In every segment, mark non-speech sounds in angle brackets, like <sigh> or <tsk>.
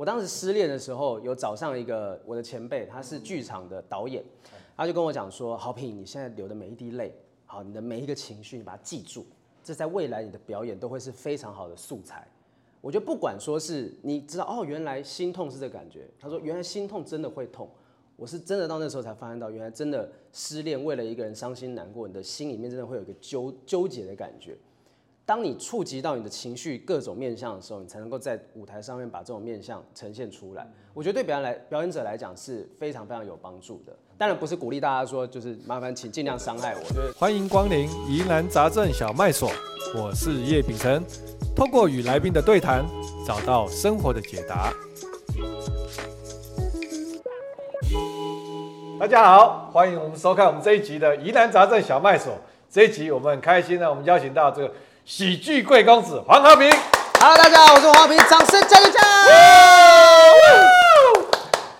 我当时失恋的时候，有找上一个我的前辈，他是剧场的导演，他就跟我讲说：好平，你现在流的每一滴泪，好，你的每一个情绪，你把它记住，这在未来你的表演都会是非常好的素材。我觉得不管说是你知道哦，原来心痛是这感觉。他说原来心痛真的会痛，我是真的到那时候才发现到，原来真的失恋为了一个人伤心难过，你的心里面真的会有一个纠纠结的感觉。当你触及到你的情绪各种面向的时候，你才能够在舞台上面把这种面向呈现出来。我觉得对表演来表演者来讲是非常非常有帮助的。当然不是鼓励大家说就是麻烦请尽量伤害我。我觉得欢迎光临疑难杂症小卖所，我是叶秉辰，通过与来宾的对谈，找到生活的解答。大家好，欢迎我们收看我们这一集的疑难杂症小卖所。这一集我们很开心呢，我们邀请到这个喜剧贵公子黄和平。Hello，大家好，我是黄和平，掌声加油加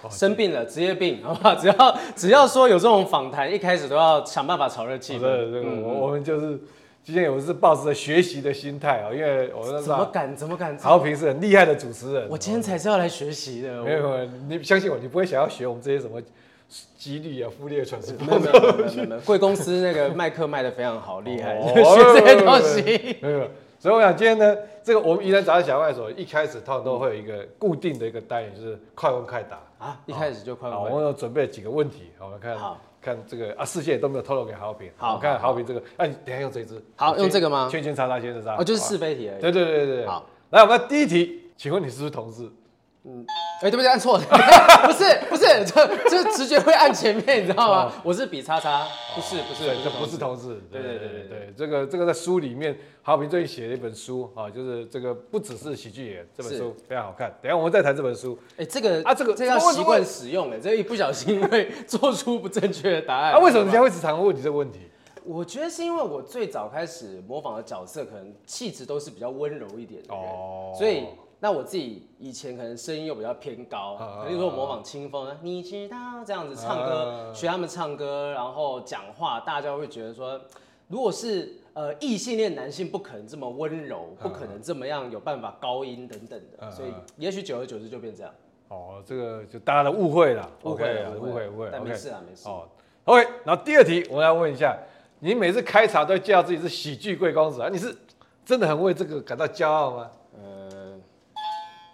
油！生病了，职业病，<laughs> 好不好？只要只要说有这种访谈，一开始都要想办法炒热气氛。对对对，我我们就是。今天我是抱着学习的心态啊，因为我怎么敢怎么敢？豪平是很厉害的主持人。我今天才是要来学习的。没有，你相信我，你不会想要学我们这些什么激励啊、复利的传承。没有没有没有没有，<laughs> 贵公司那个麦克卖的非常好，厉害，<laughs> 学这些东西。<laughs> 没有，所以我想今天呢，这个我们疑难杂症小卖所一开始通常都会有一个固定的一个单元，就是快问快答啊，一开始就快问。我们有准备几个问题，我们看。看这个啊，世界都没有透露给豪平。好，看豪平这个，哎，你等下用这支。好，用这个吗？圈圈叉叉圈圈叉。哦，就是是非题而已。对对对对。好，来，我们第一题，请问你是不是同志？嗯，哎，对不起，按错了。<laughs> 不是不是，这这直觉会按前面，你知道吗？我是比叉叉，不是不是，这不是同事。对对对对对，这个这个在书里面，郝平最近写了一本书啊，就是这个不只是喜剧演员，这本书非常好看。等下我们再谈这本书。哎，这个啊，这个这要习惯使用，哎，这一不小心会做出不正确的答案。啊，为什么人家会时常问你这个问题？我觉得是因为我最早开始模仿的角色，可能气质都是比较温柔一点的人，所以。那我自己以前可能声音又比较偏高，比如说我模仿青峰，你知道这样子唱歌，学他们唱歌，然后讲话，大家会觉得说，如果是呃异性恋男性，不可能这么温柔，不可能这么样有办法高音等等的，所以也许久而久之就变这样。哦，这个就大家的误会了，误会了，误会误会，但没事啊，没事。哦，OK，然后第二题，我要问一下，你每次开场都介绍自己是喜剧贵公子啊，你是真的很为这个感到骄傲吗？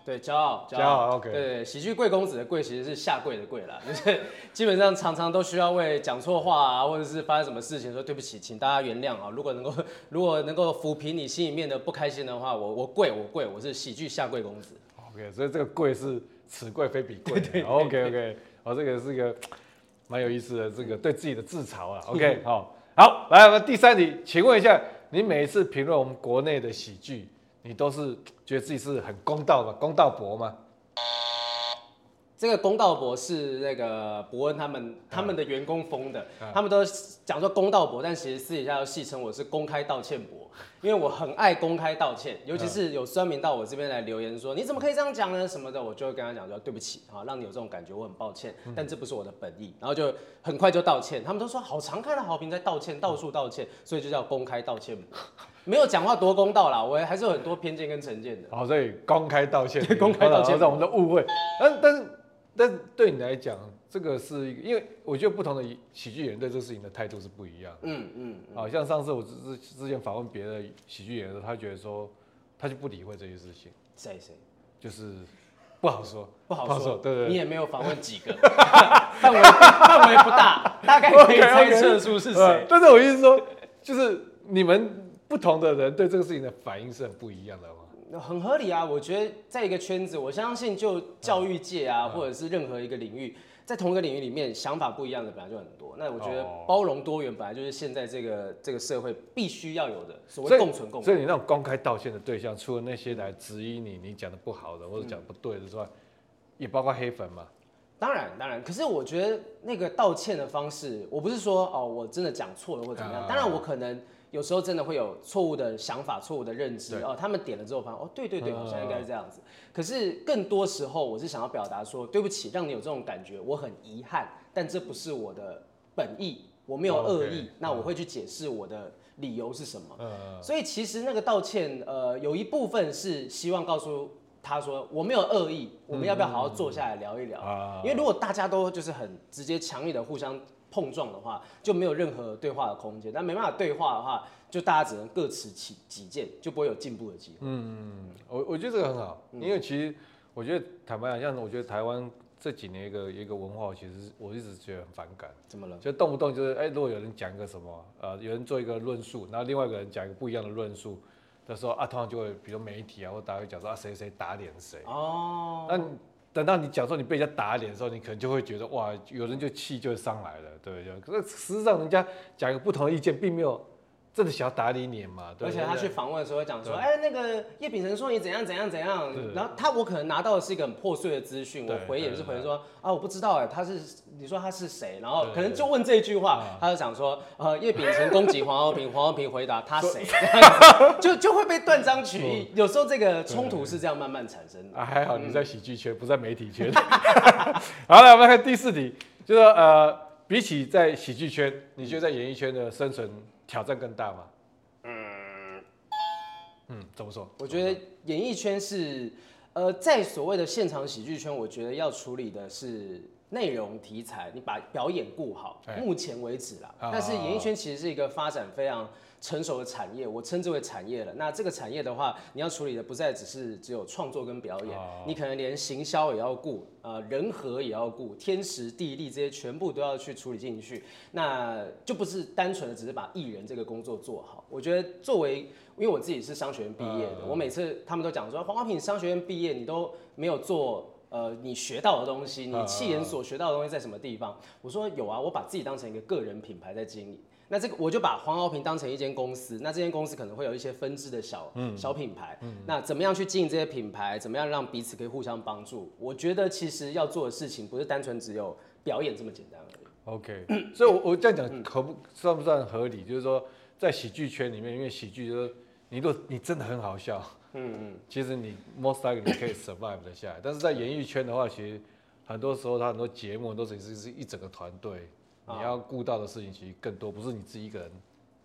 对，骄傲，骄傲，OK。对，喜剧贵公子的贵其实是下跪的跪啦，就是基本上常常都需要为讲错话啊，或者是发生什么事情说对不起，请大家原谅啊。如果能够，如果能够抚平你心里面的不开心的话，我我跪，我跪，我是喜剧下跪公子。OK，所以这个跪是此贵非彼贵。对，对，对，对，OK OK，好，这个是一个蛮有意思的这个对自己的自嘲啊。<laughs> OK，好，好，来我们第三题，请问一下，你每一次评论我们国内的喜剧，你都是觉得自己是很公道的，公道伯吗？这个公道博是那个伯恩他们他们的员工封的，嗯、他们都讲说公道博，但其实私底下要戏称我是公开道歉博，<laughs> 因为我很爱公开道歉，尤其是有酸民到我这边来留言说、嗯、你怎么可以这样讲呢？什么的，我就会跟他讲说对不起啊，让你有这种感觉，我很抱歉，但这不是我的本意，然后就很快就道歉，他们都说好常看到好评在道歉，到处道歉，所以就叫公开道歉。伯，<laughs> 没有讲话多公道啦，我还是有很多偏见跟成见的。好，所以公开道歉，<laughs> 公开道歉，让我们的误会，但但是。但对你来讲，这个是一个，因为我觉得不同的喜剧演员对这个事情的态度是不一样的。嗯嗯。好像上次我之之前访问别的喜剧演员的时候，他觉得说，他就不理会这些事情。谁谁？就是不好说，不好说。对对。你也没有访问几个，<laughs> 范围范围不大，大概可以 <laughs> 猜测出是谁。但是我意思说，就是你们不同的人对这个事情的反应是很不一样的。很合理啊，我觉得在一个圈子，我相信就教育界啊，或者是任何一个领域，在同一个领域里面，想法不一样的本来就很多。那我觉得包容多元本来就是现在这个这个社会必须要有的所谓共存共。所以你那种公开道歉的对象，除了那些来质疑你你讲的不好的或者讲不对的之外，也包括黑粉嘛？当然当然，可是我觉得那个道歉的方式，我不是说哦我真的讲错了或怎么样，当然我可能。有时候真的会有错误的想法、错误的认知哦。他们点了之后发现哦，对对对，好像应该是这样子。可是更多时候，我是想要表达说，对不起，让你有这种感觉，我很遗憾，但这不是我的本意，我没有恶意。那我会去解释我的理由是什么。所以其实那个道歉，呃，有一部分是希望告诉他说我没有恶意，我们要不要好好坐下来聊一聊？啊，因为如果大家都就是很直接、强烈的互相碰撞的话，就没有任何对话的空间。但没办法对话的话，就大家只能各持己己见，就不会有进步的机会。嗯，我我觉得这个很好，因为其实我觉得坦白讲，像我觉得台湾这几年一个一个文化，其实我一直觉得很反感。怎么了？就动不动就是哎，如果有人讲一个什么，呃，有人做一个论述，然后另外一个人讲一个不一样的论述的时候啊，通常就会比如媒体啊或大家会讲说啊，谁谁打脸谁。哦。那等到你讲说你被人家打脸的时候，你可能就会觉得哇，有人就气就上来了，对不对？可是实际上人家讲一个不同的意见，并没有。真的想要打理你嘛？对，而且他去访问的时候会讲说，哎、欸，那个叶秉成说你怎样怎样怎样，然后他我可能拿到的是一个很破碎的资讯，我回也是回说啊，我不知道哎，他是你说他是谁？然后可能就问这一句话，他就讲说，呃，叶秉成攻击黄豪平，黄豪平回答他谁？就就会被断章取义。有时候这个冲突是这样慢慢产生的。啊，还好你在喜剧圈，不在媒体圈。好了，我们来看第四题，就是说呃，比起在喜剧圈，你觉得在演艺圈的生存？挑战更大吗？嗯嗯，怎么说？我觉得演艺圈是，呃，在所谓的现场喜剧圈，我觉得要处理的是内容题材，你把表演顾好。目前为止啦，但是演艺圈其实是一个发展非常。成熟的产业，我称之为产业了。那这个产业的话，你要处理的不再只是只有创作跟表演，你可能连行销也要顾，呃，人和也要顾，天时地利这些全部都要去处理进去。那就不是单纯的只是把艺人这个工作做好。我觉得作为，因为我自己是商学院毕业的，我每次他们都讲说，黄华平商学院毕业，你都没有做，呃，你学到的东西，你气研所学到的东西在什么地方？我说有啊，我把自己当成一个个人品牌在经营。那这个我就把黄敖平当成一间公司，那这间公司可能会有一些分支的小、嗯、小品牌，嗯、那怎么样去经营这些品牌？怎么样让彼此可以互相帮助？我觉得其实要做的事情不是单纯只有表演这么简单而已。OK，<coughs> 所以我我这样讲合不算不算合理？就是说在喜剧圈里面，因为喜剧就是你如果你真的很好笑，嗯嗯，其实你 most likely 你可以 survive 得下来。但是在演艺圈的话，其实很多时候他很多节目都是是是一整个团队。你要顾到的事情其实更多，不是你自己一个人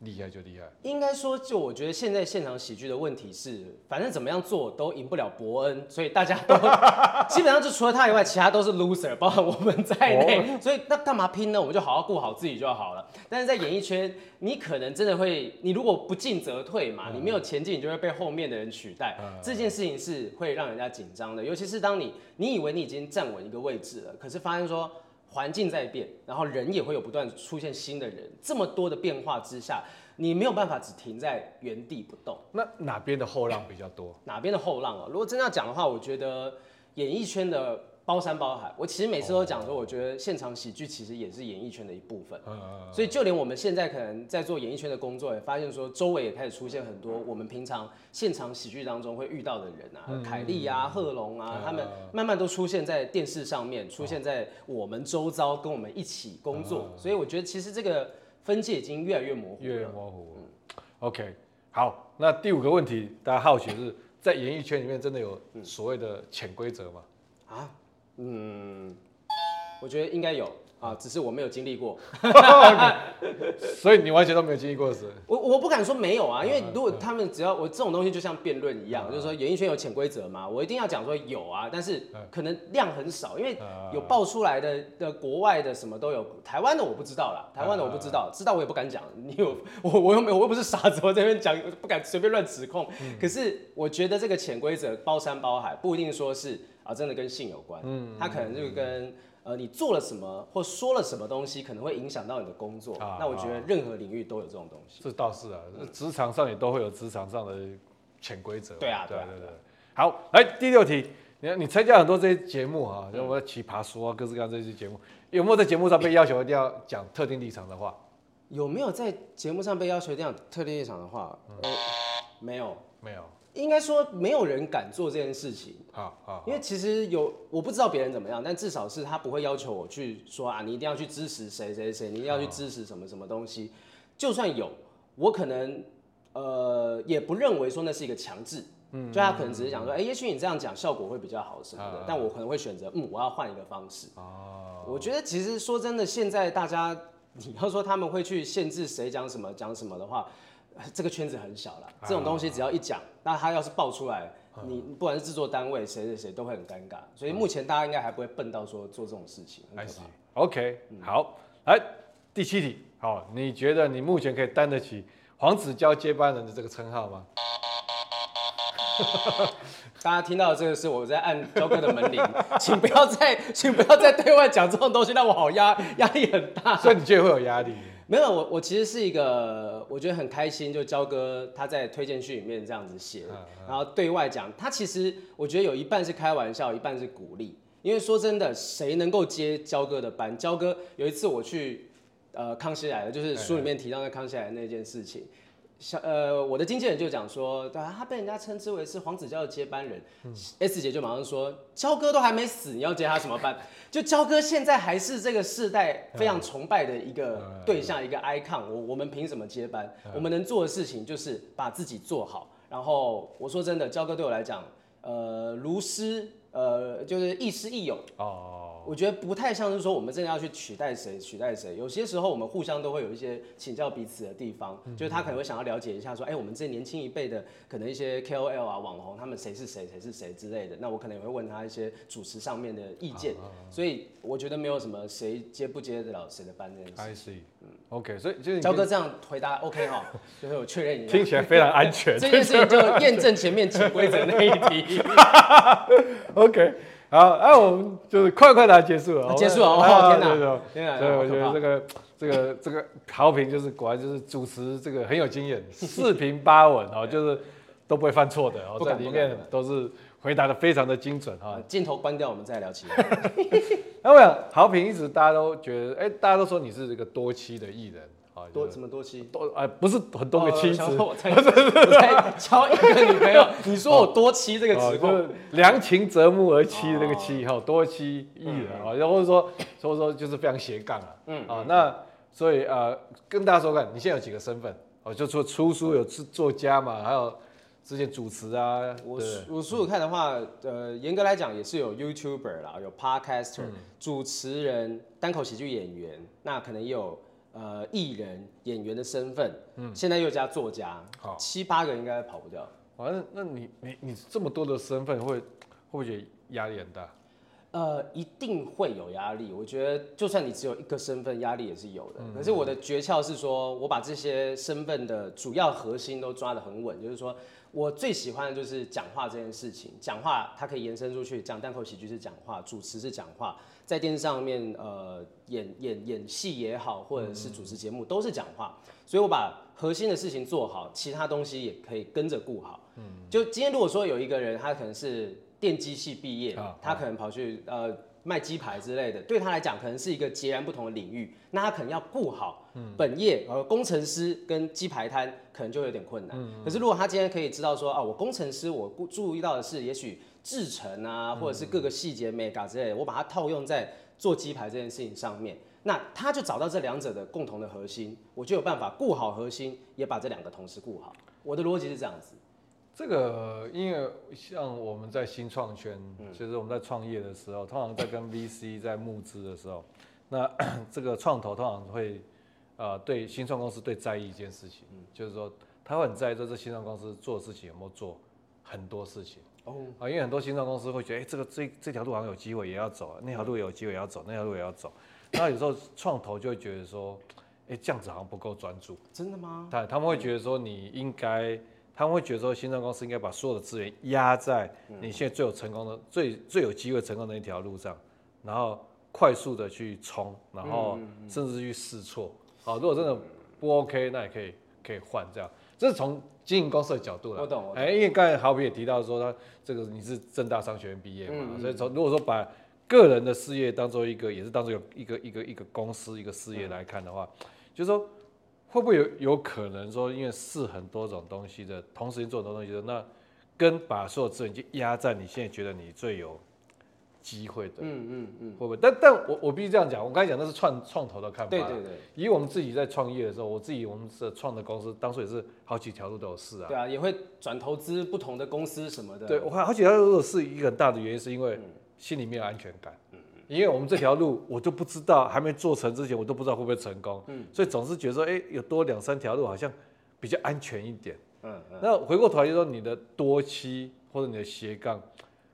厉害就厉害。应该说，就我觉得现在现场喜剧的问题是，反正怎么样做都赢不了伯恩，所以大家都 <laughs> 基本上就除了他以外，其他都是 loser，包括我们在内。所以那干嘛拼呢？我们就好好顾好自己就好了。但是在演艺圈，你可能真的会，你如果不进则退嘛，你没有前进，你就会被后面的人取代。这件事情是会让人家紧张的，尤其是当你你以为你已经站稳一个位置了，可是发现说。环境在变，然后人也会有不断出现新的人，这么多的变化之下，你没有办法只停在原地不动。那哪边的后浪比较多？哪边的后浪啊？如果真的要讲的话，我觉得演艺圈的。包山包海，我其实每次都讲说，我觉得现场喜剧其实也是演艺圈的一部分。嗯所以就连我们现在可能在做演艺圈的工作，也发现说周围也开始出现很多我们平常现场喜剧当中会遇到的人啊，凯莉啊、贺龙啊，他们慢慢都出现在电视上面，出现在我们周遭，跟我们一起工作。所以我觉得其实这个分界已经越来越模糊，越来越模糊。嗯，OK，好，那第五个问题，大家好奇是在演艺圈里面真的有所谓的潜规则吗？啊？嗯，我觉得应该有。啊，只是我没有经历过，所以你完全都没有经历过是。我我不敢说没有啊，因为如果他们只要我这种东西就像辩论一样，就是说演艺圈有潜规则嘛，我一定要讲说有啊，但是可能量很少，因为有爆出来的的国外的什么都有，台湾的我不知道啦，台湾的我不知道，知道我也不敢讲。你有 <laughs> 我我又没有，我又不是傻子，我这边讲不敢随便乱指控。可是我觉得这个潜规则包山包海，不一定说是。啊，真的跟性有关，嗯，他可能就跟呃你做了什么或说了什么东西，可能会影响到你的工作。啊、那我觉得任何领域都有这种东西。这倒是啊，职场上也都会有职场上的潜规则。对啊，对啊，对对。好，来第六题，你你参加很多这些节目啊，像我奇葩说啊，各式各样这些节目，有没有在节目上被要求一定要讲特定立场的话？有没有在节目上被要求一定要特定立场的话？呃，没有，没有。应该说，没有人敢做这件事情。好，好，因为其实有，我不知道别人怎么样，但至少是他不会要求我去说啊，你一定要去支持谁谁谁，你一定要去支持什么什么东西。就算有，我可能呃也不认为说那是一个强制。嗯，就他可能只是讲说，哎，也许你这样讲效果会比较好什么的，但我可能会选择，嗯，我要换一个方式。哦，我觉得其实说真的，现在大家你要说他们会去限制谁讲什么讲什么的话。这个圈子很小了，这种东西只要一讲，那他要是爆出来，你不管是制作单位谁谁谁都会很尴尬。所以目前大家应该还不会笨到说做这种事情。OK，好，来第七题，好，你觉得你目前可以担得起黄子佼接班人的这个称号吗？<laughs> 大家听到的这个是我在按佼哥的门铃，<laughs> 请不要再，请不要再对外讲这种东西，让我好压压力很大。所以你觉得会有压力？没有，我我其实是一个，我觉得很开心，就焦哥他在推荐序里面这样子写，然后对外讲，他其实我觉得有一半是开玩笑，一半是鼓励。因为说真的，谁能够接焦哥的班？焦哥有一次我去，呃，康熙来了，就是书里面提到的康熙来的那件事情。小呃，我的经纪人就讲说，对啊，他被人家称之为是黄子佼的接班人。嗯、S 姐就马上说，佼哥都还没死，你要接他什么班？<laughs> 就佼哥现在还是这个世代非常崇拜的一个对象，嗯、一个 icon。我我们凭什么接班？嗯、我们能做的事情就是把自己做好。然后我说真的，佼哥对我来讲，呃，如师，呃，就是亦师亦友。哦。我觉得不太像是说我们真的要去取代谁取代谁，有些时候我们互相都会有一些请教彼此的地方，就是他可能会想要了解一下说，哎，我们这年轻一辈的可能一些 KOL 啊网红，他们谁是谁谁是谁之类的，那我可能也会问他一些主持上面的意见，所以我觉得没有什么谁接不接得了谁的班这件事。I see，嗯，OK，所以就是焦哥这样回答 OK 哈，就是我确认一下，听起来非常安全，<laughs> 这件事情就验证前面潜规则那一题，<laughs> OK。好，哎、啊、我们就是快快的结束了，结束了，哦，天哪，天哪，所以我觉得这个这个这个豪平就是果然就是主持这个很有经验，四平八稳哦，就是都不会犯错的哦，在里面都是回答的非常的精准哈。镜头关掉，我们再聊起来。<laughs> 那我想豪平一直大家都觉得，哎，大家都说你是这个多妻的艺人。多什么多妻多哎，不是很多个妻子，<laughs> 我才交一个女朋友。你说我多妻这个词，就是良禽择木而栖的那个妻哈，多妻艺人啊，然后说，所以说就是非常斜杠啊，嗯啊，那所以呃，跟大家说看，你现在有几个身份？哦，就说出书有作家嘛，还有之前主持啊。我我书有看的话，呃，严格来讲也是有 YouTuber 啦，有 Podcaster，主持人，单口喜剧演员，那可能也有。呃，艺人、演员的身份，嗯，现在又加作家，好，七八个应该跑不掉。反正那你你你这么多的身份，会会不会觉得压力很大？呃，一定会有压力。我觉得，就算你只有一个身份，压力也是有的。可是我的诀窍是说，我把这些身份的主要核心都抓得很稳，就是说。我最喜欢的就是讲话这件事情，讲话它可以延伸出去，讲单口喜剧是讲话，主持是讲话，在电视上面呃演演演戏也好，或者是主持节目都是讲话，所以我把核心的事情做好，其他东西也可以跟着顾好。嗯，就今天如果说有一个人他可能是电机系毕业，他可能跑去呃。卖鸡排之类的，对他来讲可能是一个截然不同的领域，那他可能要顾好本业，呃，工程师跟鸡排摊可能就有点困难。可是如果他今天可以知道说啊，我工程师我注意到的是，也许制成啊，或者是各个细节 mega 之类的，我把它套用在做鸡排这件事情上面，那他就找到这两者的共同的核心，我就有办法顾好核心，也把这两个同时顾好。我的逻辑是这样子。这个，因为像我们在新创圈，其实我们在创业的时候，通常在跟 VC 在募资的时候，那 <clears throat> 这个创投通常会，呃，对新创公司最在意一件事情，就是说他会很在意说这新创公司做的事情有没有做很多事情。哦，啊，因为很多新创公司会觉得，哎，这个这这条路好像有机会也要走，那条路也有机会也要走，那条路也要走。那有时候创投就会觉得说，哎，这样子好像不够专注。真的吗？对他们会觉得说，你应该。他们会觉得说，新创公司应该把所有的资源压在你现在最有成功的、最最有机会成功的一条路上，然后快速的去冲，然后甚至去试错。好，如果真的不 OK，那也可以可以换这样。这是从经营公司的角度来。我懂。哎，因为刚才好比也提到说，他这个你是正大商学院毕业嘛，所以从如果说把个人的事业当做一个，也是当做一个一个一个一个公司一个事业来看的话，就是说。会不会有有可能说，因为试很多种东西的同时做很多东西的，那跟把所有资源就压在你现在觉得你最有机会的，嗯嗯嗯，会不会？但但我我必须这样讲，我刚才讲那是创创投的看法，对对对。以我们自己在创业的时候，我自己我们是创的公司，当初也是好几条路都有试啊。对啊，也会转投资不同的公司什么的。对，我看好几条路都有试，一个很大的原因是因为心里面有安全感。因为我们这条路，我都不知道，还没做成之前，我都不知道会不会成功，嗯，所以总是觉得说，哎，有多两三条路好像比较安全一点，嗯，嗯。那回过头来就说，你的多期或者你的斜杠，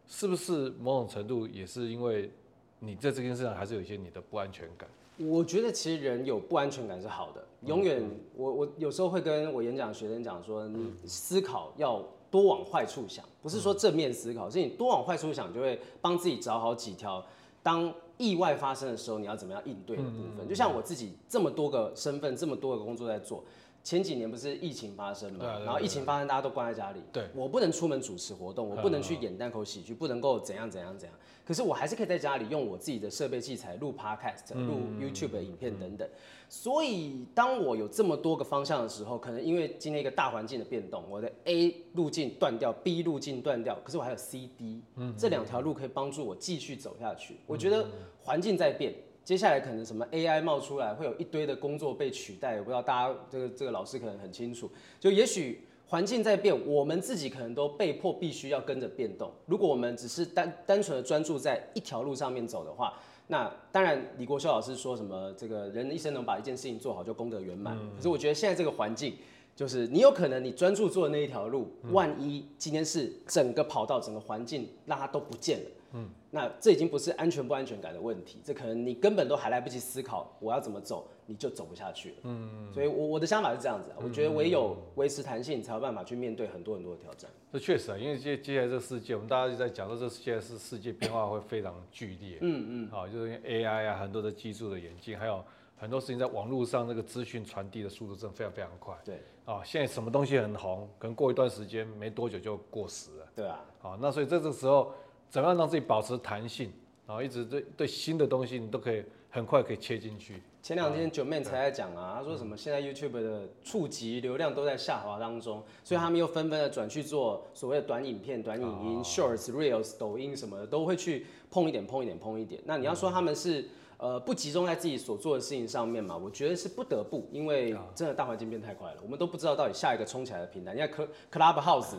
是不是某种程度也是因为你在这件事上还是有一些你的不安全感？我觉得其实人有不安全感是好的，永远、嗯、我我有时候会跟我演讲学生讲说，你思考要多往坏处想，不是说正面思考，是你多往坏处想，就会帮自己找好几条，当意外发生的时候，你要怎么样应对的部分。就像我自己这么多个身份，这么多个工作在做。前几年不是疫情发生嘛，然后疫情发生，大家都关在家里。对，我不能出门主持活动，我不能去演单口喜剧，不能够怎样怎样怎样。可是我还是可以在家里用我自己的设备器材录 Podcast、录 YouTube 的影片等等。所以当我有这么多个方向的时候，可能因为今天一个大环境的变动，我的 A 路径断掉，B 路径断掉，可是我还有 C、D，这两条路可以帮助我继续走下去。我觉得环境在变。接下来可能什么 AI 冒出来，会有一堆的工作被取代，我不知道大家这个这个老师可能很清楚。就也许环境在变，我们自己可能都被迫必须要跟着变动。如果我们只是单单纯的专注在一条路上面走的话，那当然李国修老师说什么这个人一生能把一件事情做好就功德圆满。可是我觉得现在这个环境，就是你有可能你专注做的那一条路，万一今天是整个跑道整个环境让它都不见了。嗯，那这已经不是安全不安全感的问题，这可能你根本都还来不及思考我要怎么走，你就走不下去了。嗯，所以我我的想法是这样子，我觉得唯有维持弹性，才有办法去面对很多很多的挑战。这确实啊，因为接接下来这个世界，我们大家就在讲说，这现在是世界变化会非常剧烈。嗯嗯，好，就是因为 AI 啊，很多的技术的演进，还有很多事情在网络上，那个资讯传递的速度真的非常非常快。对，啊，现在什么东西很红，可能过一段时间没多久就过时了。对啊，好，那所以这个时候。怎么样让自己保持弹性，然后一直对对新的东西，你都可以很快可以切进去。前两天九妹才在讲啊，他说什么现在 YouTube 的触及流量都在下滑当中，所以他们又纷纷的转去做所谓的短影片、短影音、Shorts、Reels、抖音什么的，都会去碰一点、碰一点、碰一点。那你要说他们是呃不集中在自己所做的事情上面嘛？我觉得是不得不，因为真的大环境变太快了，我们都不知道到底下一个冲起来的平台。你看 Clubhouse。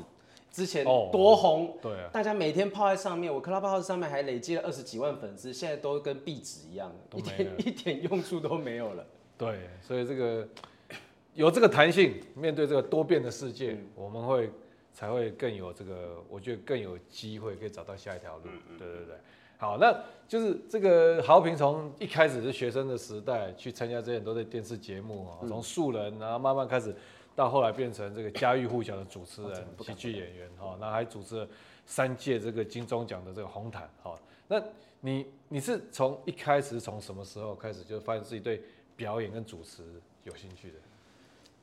之前多红，对啊，大家每天泡在上面，我 Clubhouse 上面还累积了二十几万粉丝，现在都跟壁纸一样，一点一点用处都没有了。对，所以这个有这个弹性，面对这个多变的世界，嗯、我们会才会更有这个，我觉得更有机会可以找到下一条路。对对对，好，那就是这个豪平从一开始是学生的时代去参加这些很多的电视节目啊，从素人然后慢慢开始。到后来变成这个家喻户晓的主持人、喜剧演员，哈，那还主持了三届这个金钟奖的这个红毯，哈。那你你是从一开始从什么时候开始就发现自己对表演跟主持有兴趣的？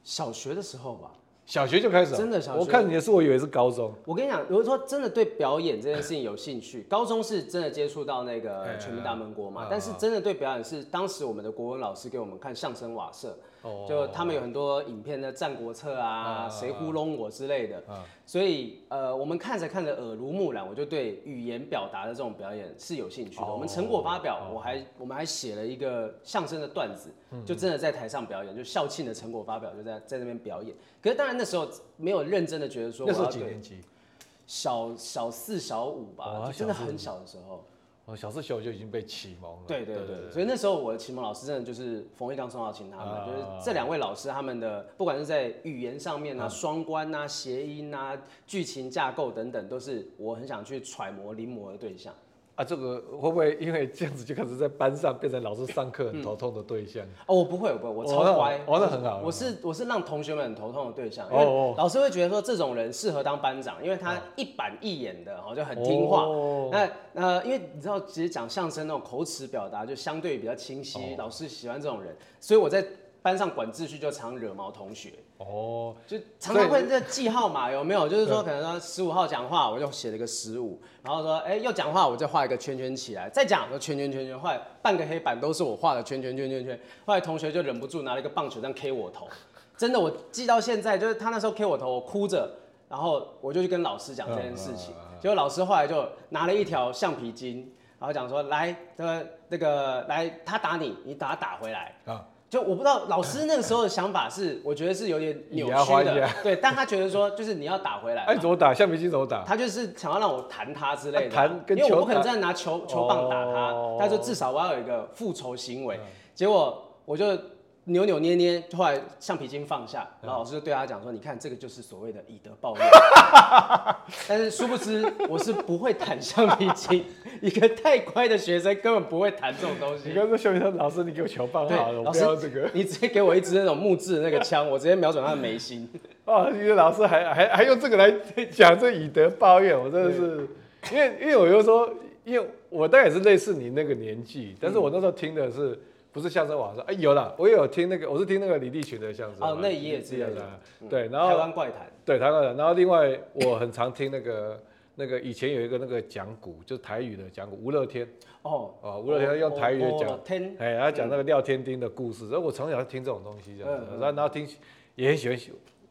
小学的时候吧。小学就开始，真的小学。我看你的书，我以为是高中。我跟你讲，如果说真的对表演这件事情有兴趣，高中是真的接触到那个全民大闷锅嘛。但是真的对表演是当时我们的国文老师给我们看相声瓦舍，就他们有很多影片的《战国策》啊，谁糊弄我之类的。所以呃，我们看着看着耳濡目染，我就对语言表达的这种表演是有兴趣的。我们成果发表，我还我们还写了一个相声的段子，就真的在台上表演，就校庆的成果发表就在在那边表演。可是当然那时候没有认真的觉得说，那时候几年级？小小四小五吧，真的很小的时候。哦，小四小五就已经被启蒙了。对对对，所以那时候我的启蒙老师真的就是冯玉刚、宋少卿他们，就是这两位老师他们的，不管是在语言上面啊、双关啊、谐音啊、剧情架构等等，都是我很想去揣摩临摹的对象。啊，这个会不会因为这样子就开始在班上变成老师上课很头痛的对象？哦，我不会，我不会，我超乖，玩的很好。我是我是让同学们很头痛的对象，因为老师会觉得说这种人适合当班长，因为他一板一眼的，哦，就很听话。那呃，因为你知道，其实讲相声那种口齿表达就相对比较清晰，老师喜欢这种人，所以我在班上管秩序就常惹毛同学。哦，就常常会这记号码有没有？就是说可能说十五号讲话，我就写了一个十五，然后说哎要讲话，我就画一个圈圈起来，再讲就圈圈圈圈，后来半个黑板都是我画的圈圈圈圈圈，后来同学就忍不住拿了一个棒球这样 K 我头，真的我记到现在，就是他那时候 K 我头，我哭着，然后我就去跟老师讲这件事情，结果老师后来就拿了一条橡皮筋，然后讲说来这个那个来他打你，你打他打回来。啊。就我不知道老师那个时候的想法是，我觉得是有点扭曲的，对，但他觉得说就是你要打回来，哎，怎么打？橡皮筋怎么打？他就是想要让我弹他之类的，弹，因为我不可能再拿球球棒打他，他说至少我要有一个复仇行为。结果我就扭扭捏捏，后来橡皮筋放下，然后老师就对他讲说：“你看，这个就是所谓的以德报怨。<laughs> ”但是殊不知，我是不会弹橡皮筋，一个太乖的学生根本不会弹这种东西。你刚说橡皮筋，老师你给我球棒好了，我不要这个。你直接给我一支那种木质的那个枪，我直接瞄准他的眉心。啊，你的老师还还还用这个来讲这以德报怨，我真的是，因为因为我就说，因为我大概也是类似你那个年纪，但是我那时候听的是。不是相声网上，哎、欸，有了，我也有听那个，我是听那个李立群的相声。哦，那一页之类的。对，然后台湾怪谈。对，台湾怪谈。然后另外，我很常听那个 <laughs> 那个以前有一个那个讲古，就是台语的讲古，吴乐天。哦。哦，吴乐天用台语讲。天。哎，他讲那个廖天丁的故事，所以我从小就听这种东西这样子，然后然后听也很喜欢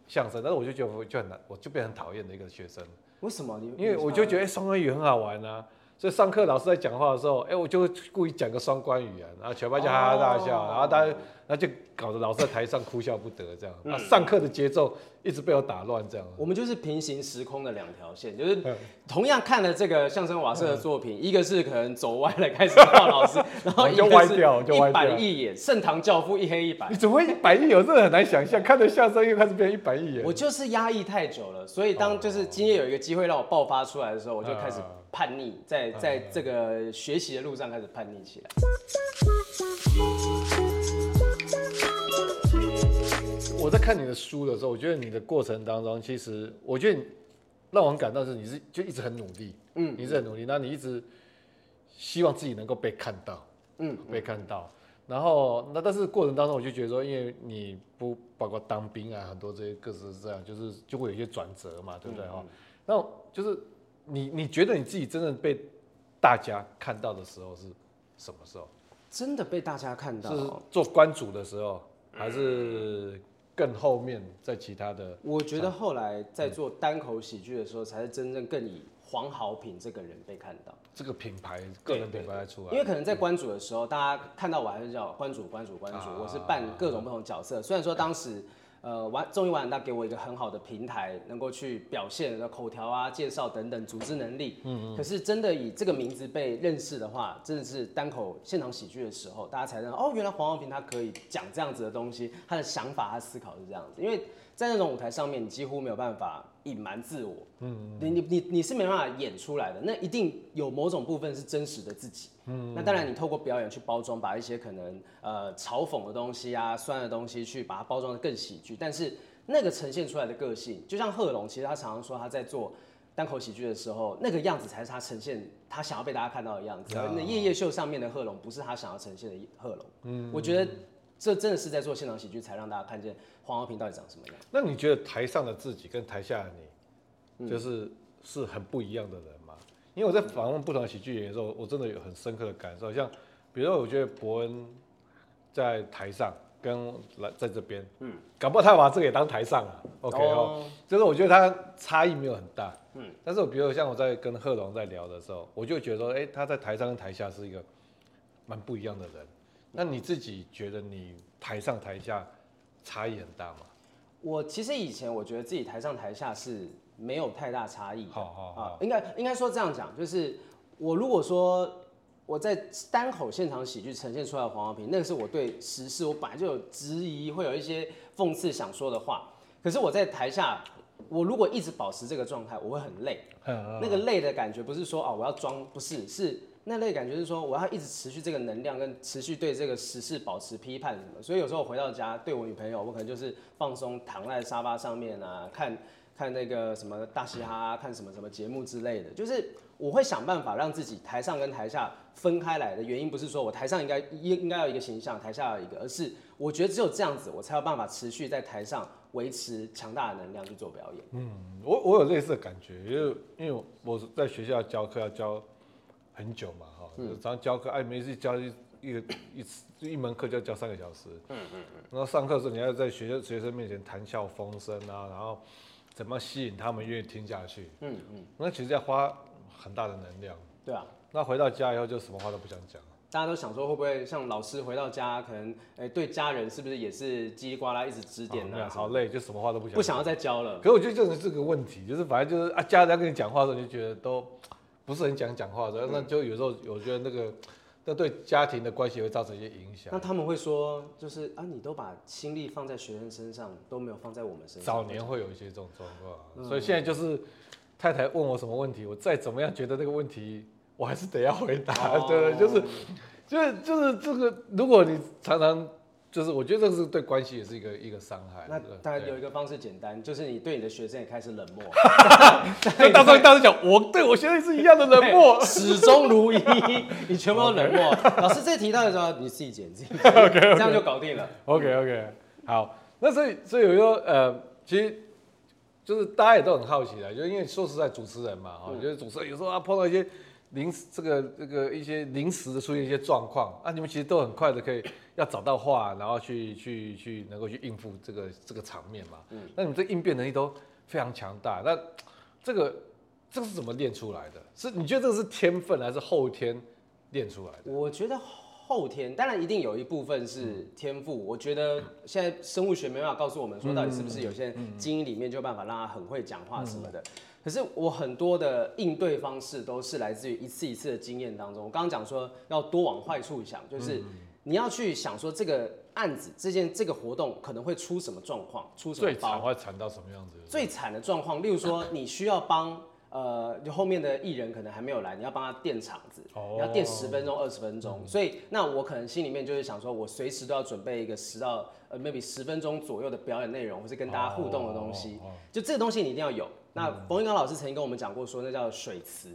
相声，但是我就觉得就很难，我就变很讨厌的一个学生。为什么？你因为我就觉得双关语很好玩啊。所以上课老师在讲话的时候，哎、欸，我就会故意讲个双关语啊，然后全班就哈哈大笑，哦、然后大家，那就搞得老师在台上哭笑不得这样。那、嗯、上课的节奏一直被我打乱这样。我们就是平行时空的两条线，就是同样看了这个相声瓦舍的作品，嗯、一个是可能走歪了开始骂老师，<laughs> 然后一个是一板一眼，盛唐教父一黑一白。你怎么会一板一眼？我真的很难想象，看着相声又开始变一板一眼。我就是压抑太久了，所以当就是今天有一个机会让我爆发出来的时候，我就开始。叛逆，在在这个学习的路上开始叛逆起来。我在看你的书的时候，我觉得你的过程当中，其实我觉得让我很感动是，你是就一直很努力，嗯，你是很努力，那你一直希望自己能够被看到，嗯，被看到。然后那但是过程当中，我就觉得说，因为你不包括当兵啊，很多这些各式这样，就是就会有一些转折嘛，对不对哈？嗯嗯，那就是。你你觉得你自己真正被大家看到的时候是什么时候？真的被大家看到？是做关主的时候，还是更后面在其他的？我觉得后来在做单口喜剧的时候，才是真正更以黄豪平这个人被看到。这个品牌，个人品牌出来。因为可能在关主的时候，大家看到我还是叫关主，关主，关主，我是扮各种不同角色。虽然说当时。呃，完综艺玩很大，给我一个很好的平台，能够去表现的口条啊、介绍等等组织能力。嗯嗯。可是真的以这个名字被认识的话，真的是单口现场喜剧的时候，大家才知道哦，原来黄浩平他可以讲这样子的东西，他的想法、他思考是这样子。因为在那种舞台上面，你几乎没有办法隐瞒自我。嗯嗯。你你你你是没办法演出来的，那一定有某种部分是真实的自己。嗯，那当然，你透过表演去包装，把一些可能呃嘲讽的东西啊、酸的东西，去把它包装的更喜剧。但是那个呈现出来的个性，就像贺龙，其实他常常说他在做单口喜剧的时候，那个样子才是他呈现他想要被大家看到的样子。那夜夜秀上面的贺龙，不是他想要呈现的贺龙。嗯，我觉得这真的是在做现场喜剧，才让大家看见黄豪平到底长什么样。那你觉得台上的自己跟台下的你，就是是很不一样的人吗？因为我在访问不同的喜剧演员的时候，我真的有很深刻的感受。像，比如说，我觉得伯恩在台上跟来在这边，嗯，搞不好他把这个也当台上啊。OK 哦，就是我觉得他差异没有很大，嗯。但是我比如像我在跟贺龙在聊的时候，我就觉得说，哎，他在台上跟台下是一个蛮不一样的人。那你自己觉得你台上台下差异很大吗？我其实以前我觉得自己台上台下是。没有太大差异。好好好，应该应该说这样讲，就是我如果说我在单口现场喜剧呈现出来的黄豪平，那个是我对时事我本来就有质疑，会有一些讽刺想说的话。可是我在台下，我如果一直保持这个状态，我会很累。那个累的感觉不是说哦我要装，不是，是那类感觉是说我要一直持续这个能量，跟持续对这个时事保持批判什么。所以有时候我回到家，对我女朋友，我可能就是放松躺在沙发上面啊，看。看那个什么大嘻哈，看什么什么节目之类的，就是我会想办法让自己台上跟台下分开来的原因，不是说我台上应该应应该要一个形象，台下要一个，而是我觉得只有这样子，我才有办法持续在台上维持强大的能量去做表演。嗯，我我有类似的感觉，因为因为我在学校教课要教很久嘛，哈，嗯，常常教课，哎，每次教一一个一次一门课就要教三个小时，嗯嗯嗯，然后上课的时候你要在学校学生面前谈笑风生啊，然后。怎么吸引他们愿意听下去？嗯嗯，那其实要花很大的能量。对啊，那回到家以后就什么话都不想讲。大家都想说会不会像老师回到家，可能哎对家人是不是也是叽里呱啦一直指点呢？好累，就什么话都不想。不想要再教了。可是我觉得就是这个问题，就是反正就是啊，家人跟你讲话的时候，你就觉得都不是很讲讲话的，那就有时候我觉得那个那对家庭的关系会造成一些影响。那他们会说，就是啊，你都把心力放在学生身上，都没有放在我们身上。早年会有一些这种状况，嗯、所以现在就是太太问我什么问题，我再怎么样觉得这个问题，我还是得要回答。哦、对，就是，就是，就是这个，如果你常常。就是我觉得这是对关系也是一个一个伤害。那当然有一个方式简单，就是你对你的学生也开始冷漠。<laughs> 就到时候到时候讲，我对我学生是一样的冷漠，始终如一，你全部都冷漠。<laughs> 老师这题到的时候，你自己剪自己剪，<laughs> OK，这样就搞定了。OK OK，好，那所以所以有时候呃，其实就是大家也都很好奇的，就因为说实在主持人嘛，哈、嗯，就是主持人有时候啊碰到一些临时这个这个一些临时的出现一些状况啊，你们其实都很快的可以。要找到话，然后去去去能够去应付这个这个场面嘛。嗯，那你们这应变能力都非常强大。那这个这个是怎么练出来的？是你觉得这个是天分还是后天练出来的？我觉得后天，当然一定有一部分是天赋。嗯、我觉得现在生物学没办法告诉我们说到底是不是有些基因里面就有办法让他很会讲话什么的。嗯、可是我很多的应对方式都是来自于一次一次的经验当中。我刚刚讲说要多往坏处想，就是。你要去想说这个案子、这件这个活动可能会出什么状况，出什么包？最惨会惨到什么样子？最惨的状况，例如说你需要帮呃，就后面的艺人可能还没有来，你要帮他垫场子，你要垫十分钟、二十分钟，所以那我可能心里面就是想说，我随时都要准备一个十到呃 maybe 十分钟左右的表演内容，或是跟大家互动的东西，就这个东西你一定要有。那冯玉刚老师曾经跟我们讲过，说那叫水词。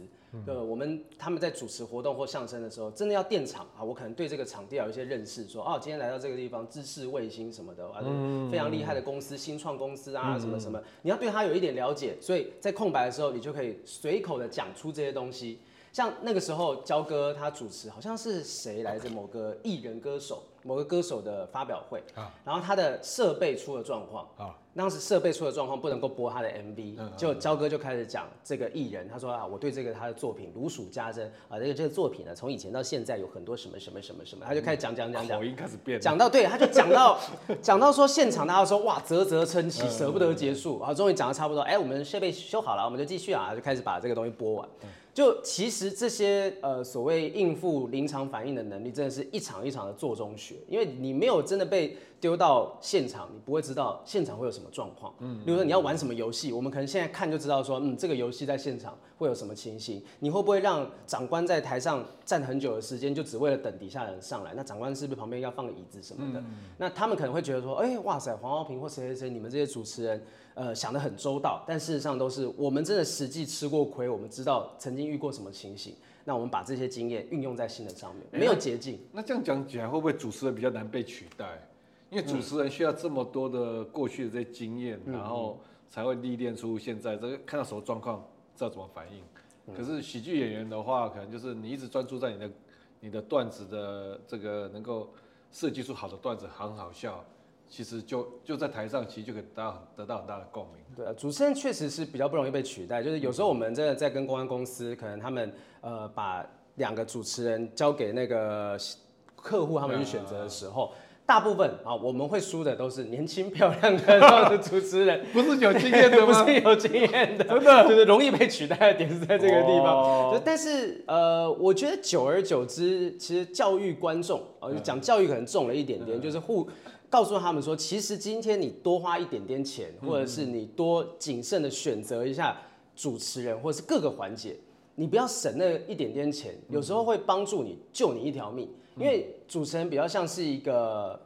对，我们他们在主持活动或相声的时候，真的要垫场啊，我可能对这个场地有一些认识，说哦，今天来到这个地方，知识卫星什么的，啊，非常厉害的公司，新创公司啊，什么什么，你要对他有一点了解，所以在空白的时候，你就可以随口的讲出这些东西。像那个时候，焦哥他主持，好像是谁来着？某个艺人歌手，某个歌手的发表会，然后他的设备出了状况。啊。当时设备出了状况，不能够播他的 MV，就焦哥就开始讲这个艺人，他说啊，我对这个他的作品如数家珍啊，这个这个作品呢，从以前到现在有很多什么什么什么什么，他就开始讲讲讲讲，口音开始变，讲到对，他就讲到 <laughs> 讲到说现场大家说哇啧啧称奇，舍不得结束，然后终于讲的差不多，哎，我们设备修好了，我们就继续啊，就开始把这个东西播完。就其实这些呃所谓应付临场反应的能力，真的是一场一场的做中学，因为你没有真的被丢到现场，你不会知道现场会有什么状况。嗯，比如说你要玩什么游戏，我们可能现在看就知道说，嗯，这个游戏在现场会有什么情形。你会不会让长官在台上站很久的时间，就只为了等底下的人上来？那长官是不是旁边要放个椅子什么的？那他们可能会觉得说，哎，哇塞，黄浩平或谁谁谁，你们这些主持人。呃，想得很周到，但事实上都是我们真的实际吃过亏，我们知道曾经遇过什么情形，那我们把这些经验运用在新的上面，没有捷径。那这样讲起来，会不会主持人比较难被取代？因为主持人需要这么多的过去的这些经验，嗯、然后才会历练出现在这个看到什么状况知道怎么反应。嗯、可是喜剧演员的话，可能就是你一直专注在你的你的段子的这个能够设计出好的段子，很好笑。其实就就在台上，其实就可以得到得到很大的共鸣。对啊，主持人确实是比较不容易被取代。就是有时候我们真的在跟公关公司，可能他们呃把两个主持人交给那个客户他们去选择的时候，大部分啊我们会输的都是年轻漂亮的主持人，<laughs> 不是有经验的吗？<laughs> 不是有经验的，真的就是容易被取代的点是在这个地方。就但是呃，我觉得久而久之，其实教育观众啊，就讲教育可能重了一点点，就是互。告诉他们说，其实今天你多花一点点钱，或者是你多谨慎的选择一下主持人，或者是各个环节，你不要省那一点点钱，有时候会帮助你救你一条命。因为主持人比较像是一个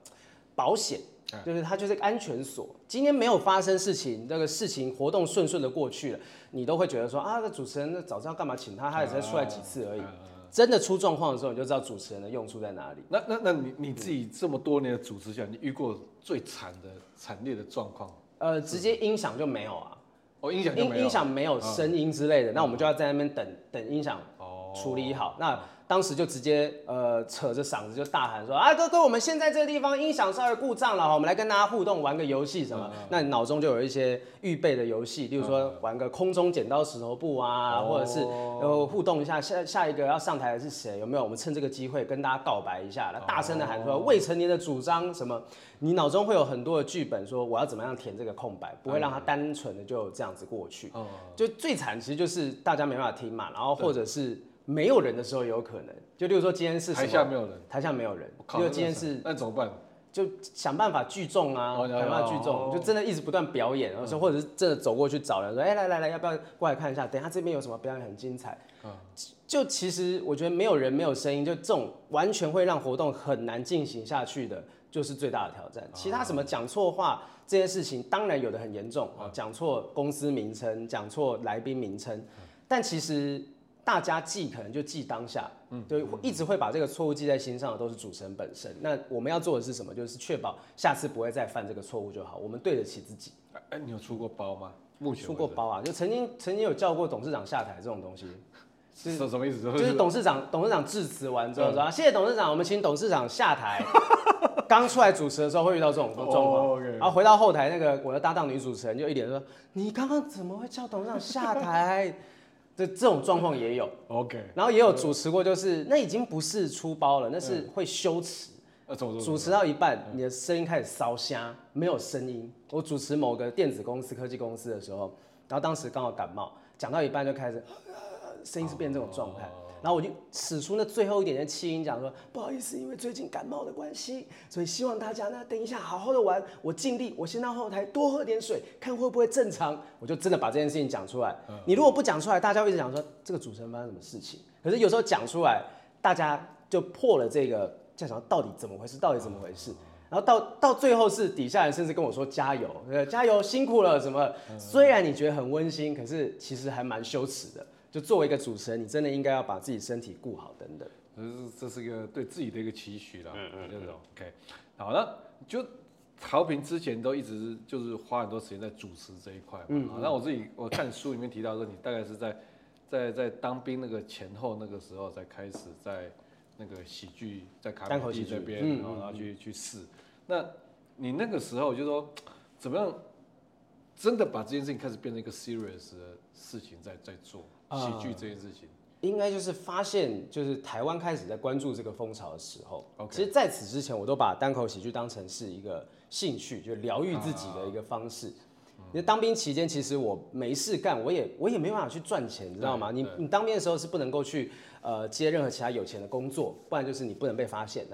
保险，就是它就是个安全锁。今天没有发生事情，这个事情活动顺顺的过去了，你都会觉得说啊，那主持人那早知道干嘛请他，他也才出来几次而已。真的出状况的时候，你就知道主持人的用处在哪里。那那那你你自己这么多年的主持下，你遇过最惨的惨烈的状况？呃，直接音响就没有啊。哦，音响就没有。音响没有声音之类的，那我们就要在那边等等音响处理好。那当时就直接呃扯着嗓子就大喊说啊哥哥，我们现在这个地方音响稍微故障了，我们来跟大家互动玩个游戏什么？那你脑中就有一些预备的游戏，例如说玩个空中剪刀石头布啊，或者是呃互动一下下下一个要上台的是谁？有没有？我们趁这个机会跟大家告白一下，来大声的喊说未成年的主张什么？你脑中会有很多的剧本，说我要怎么样填这个空白，不会让它单纯的就这样子过去。就最惨其实就是大家没办法听嘛，然后或者是。没有人的时候也有可能。就例如说今天是台下没有人，台下没有人。靠因为今天是那怎么办？就想办法聚众啊，哦、想办法聚众，就真的一直不断表演，然后说或者是真的走过去找人说，哎、欸、来来来，要不要过来看一下？等一下这边有什么表演很精彩。嗯、就其实我觉得没有人没有声音，就这种完全会让活动很难进行下去的，就是最大的挑战。其他什么讲错话这些事情，当然有的很严重啊，讲错公司名称，讲错来宾名称，但其实。大家记可能就记当下，嗯，对，一直会把这个错误记在心上的都是主持人本身。那我们要做的是什么？就是确保下次不会再犯这个错误就好。我们对得起自己。哎、欸，你有出过包吗？目前出过包啊，就曾经曾经有叫过董事长下台这种东西。是什么意思？就是董事长董事长致辞完之后说、嗯：“谢谢董事长，我们请董事长下台。<laughs> ”刚出来主持的时候会遇到这种状况，oh, okay. 然后回到后台那个我的搭档女主持人就一脸说：“你刚刚怎么会叫董事长下台？”这这种状况也有，OK，然后也有主持过，就是那已经不是出包了，那是会羞耻。主持到一半，你的声音开始烧瞎，没有声音。我主持某个电子公司、科技公司的时候，然后当时刚好感冒，讲到一半就开始，声音是变这种状态。然后我就使出那最后一点点气音，讲说不好意思，因为最近感冒的关系，所以希望大家呢等一下好好的玩。我尽力，我先到后台多喝点水，看会不会正常。我就真的把这件事情讲出来。你如果不讲出来，大家会一直讲说这个主持人发生什么事情。可是有时候讲出来，大家就破了这个，在想到底怎么回事，到底怎么回事。然后到到最后是底下人甚至跟我说加油，加油，辛苦了什么。虽然你觉得很温馨，可是其实还蛮羞耻的。就作为一个主持人，你真的应该要把自己身体顾好，等等。这是这是一个对自己的一个期许啦。嗯嗯，这种 OK。好了，就曹平之前都一直就是花很多时间在主持这一块嘛。嗯。那我自己我看书里面提到说，你大概是在在在当兵那个前后那个时候才开始在那个喜剧在卡米地这边，然后然后去去试。那你那个时候就说怎么样真的把这件事情开始变成一个 serious 的事情在在做？喜剧这件事情，应该就是发现，就是台湾开始在关注这个风潮的时候。其实在此之前，我都把单口喜剧当成是一个兴趣，就疗愈自己的一个方式。因为当兵期间，其实我没事干，我也我也没办法去赚钱，你知道吗？你你当兵的时候是不能够去呃接任何其他有钱的工作，不然就是你不能被发现。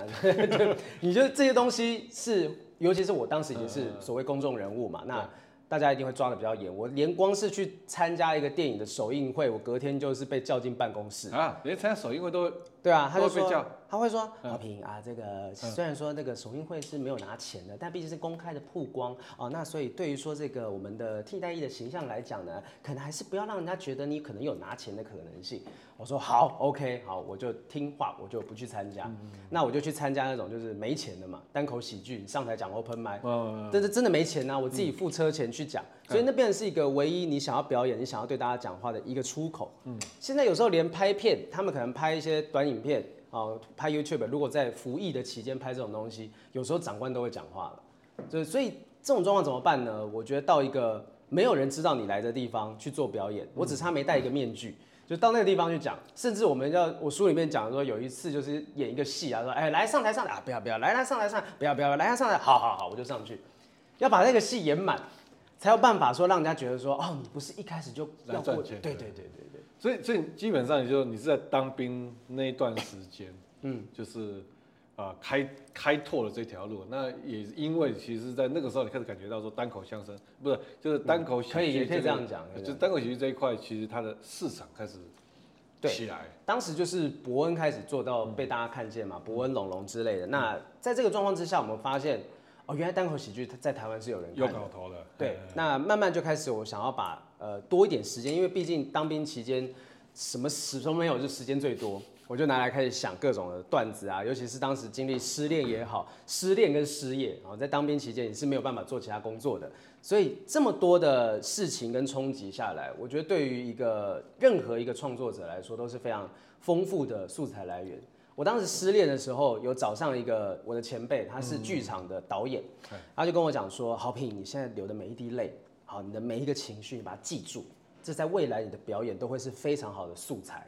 <laughs> 你觉得这些东西是，尤其是我当时已经是所谓公众人物嘛，那。大家一定会抓的比较严，我连光是去参加一个电影的首映会，我隔天就是被叫进办公室。啊，连参加首映会都对啊，他就说，他会说，豪平啊，这个虽然说那个首映会是没有拿钱的，但毕竟是公开的曝光哦，那所以对于说这个我们的替代役的形象来讲呢，可能还是不要让人家觉得你可能有拿钱的可能性。我说好，OK，好，我就听话，我就不去参加。那我就去参加那种就是没钱的嘛，单口喜剧，上台讲 open mic，但是真的没钱啊，我自己付车钱去讲，所以那边是一个唯一你想要表演、你想要对大家讲话的一个出口。嗯。现在有时候连拍片，他们可能拍一些短影片。哦，拍 YouTube，如果在服役的期间拍这种东西，有时候长官都会讲话了。就所以这种状况怎么办呢？我觉得到一个没有人知道你来的地方去做表演，我只差没戴一个面具，就到那个地方去讲。甚至我们要我书里面讲说，有一次就是演一个戏啊，说哎来上台上台啊，不要不要，来来上台上，不要不要来来上台，好好好，我就上去，要把那个戏演满，才有办法说让人家觉得说哦，你不是一开始就要过去，对对对对。所以，所以基本上，也就你是在当兵那一段时间，嗯，就是啊，开开拓了这条路。那也因为，其实，在那个时候，你开始感觉到说，单口相声不是，就是单口喜剧，可以也可以这样讲，就单口喜剧这一块，其实它的市场开始起来。当时就是伯恩开始做到被大家看见嘛，伯恩、龙龙之类的。那在这个状况之下，我们发现。哦，原来单口喜剧在台湾是有人有搞头的。对，那慢慢就开始，我想要把呃多一点时间，因为毕竟当兵期间什么始终没有，就时间最多，我就拿来开始想各种的段子啊，尤其是当时经历失恋也好，失恋跟失业，然后在当兵期间也是没有办法做其他工作的，所以这么多的事情跟冲击下来，我觉得对于一个任何一个创作者来说都是非常丰富的素材来源。我当时失恋的时候，有找上一个我的前辈，他是剧场的导演，他就跟我讲说：“好平，你现在流的每一滴泪，好，你的每一个情绪，你把它记住，这在未来你的表演都会是非常好的素材。”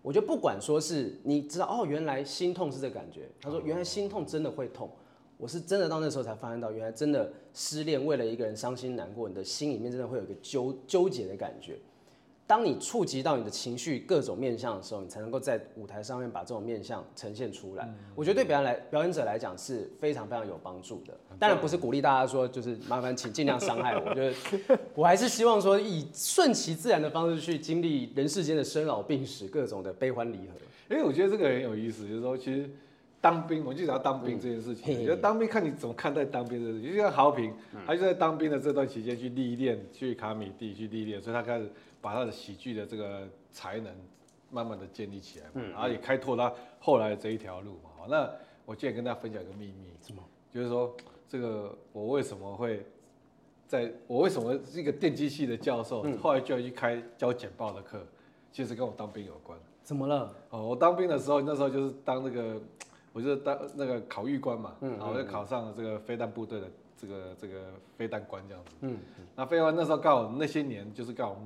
我觉得不管说是你知道哦，原来心痛是这感觉。他说：“原来心痛真的会痛。”我是真的到那时候才发现到，原来真的失恋，为了一个人伤心难过，你的心里面真的会有一个纠纠结的感觉。当你触及到你的情绪各种面向的时候，你才能够在舞台上面把这种面向呈现出来。嗯、我觉得对表演来表演者来讲是非常非常有帮助的。当然不是鼓励大家说就是麻烦请尽量伤害我，我觉得我还是希望说以顺其自然的方式去经历人世间的生老病死各种的悲欢离合。因为我觉得这个很有意思，就是说其实当兵，我就讲当兵这件事情，我觉得当兵看你怎么看待当兵的事情。就像豪平，他就在当兵的这段期间去历练，去卡米地去历练，所以他开始。把他的喜剧的这个才能慢慢的建立起来，嗯，然后也开拓他后来的这一条路嘛。那我今天跟大家分享一个秘密，什么？就是说这个我为什么会在，我为什么是一个电机系的教授，后来就要去开教简报的课，其实跟我当兵有关。怎么了？哦，我当兵的时候，那时候就是当那个，我就是当那个考预官嘛，然后就考上了这个飞弹部队的这个这个飞弹官这样子。嗯，那飞弹官那时候刚好那些年就是刚好。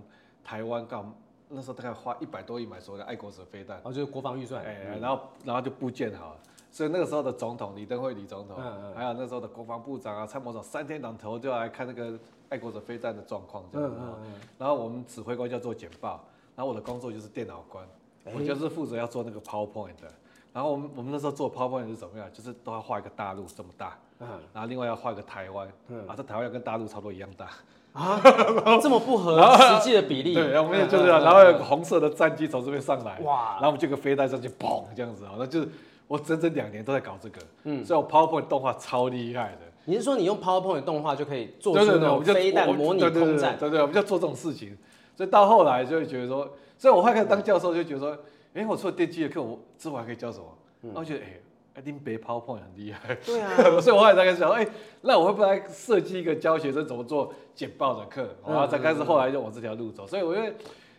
台湾刚那时候大概花一百多亿买所谓的爱国者飞弹，哦，就是国防预算，哎、欸，然后然后就部建好了，所以那个时候的总统李登辉李总统，嗯嗯，还有那时候的国防部长啊、参谋长三天两头就要来看那个爱国者飞弹的状况，这样子，然后我们指挥官叫做简报，然后我的工作就是电脑官，欸、我就是负责要做那个 PowerPoint 的，然后我们我们那时候做 PowerPoint 是怎么样，就是都要画一个大陆这么大，嗯，然后另外要画一个台湾，嗯，啊，这台湾要跟大陆差不多一样大。啊，<laughs> 这么不合实际的比例。对，我们也就是，然后有个红色的战机从这边上来，哇，然后我们就个飞弹上去，砰，这样子啊，那就是我整整两年都在搞这个，嗯，所以我 PowerPoint 动画超厉害的。你是说你用 PowerPoint 动画就可以做出那种飞弹模拟空战？对对，我们就做这种事情。所以到后来就会觉得说，所以我后来当教授就觉得说，哎，我除了电机的课，我之后还可以教什么？然后我觉得，哎。一定别 PowerPoint 很厉害，对啊，<laughs> 所以我后来才开始想，哎、欸，那我会不会来设计一个教学生怎么做简报的课，然后才开始后来就往这条路走。所以我觉得，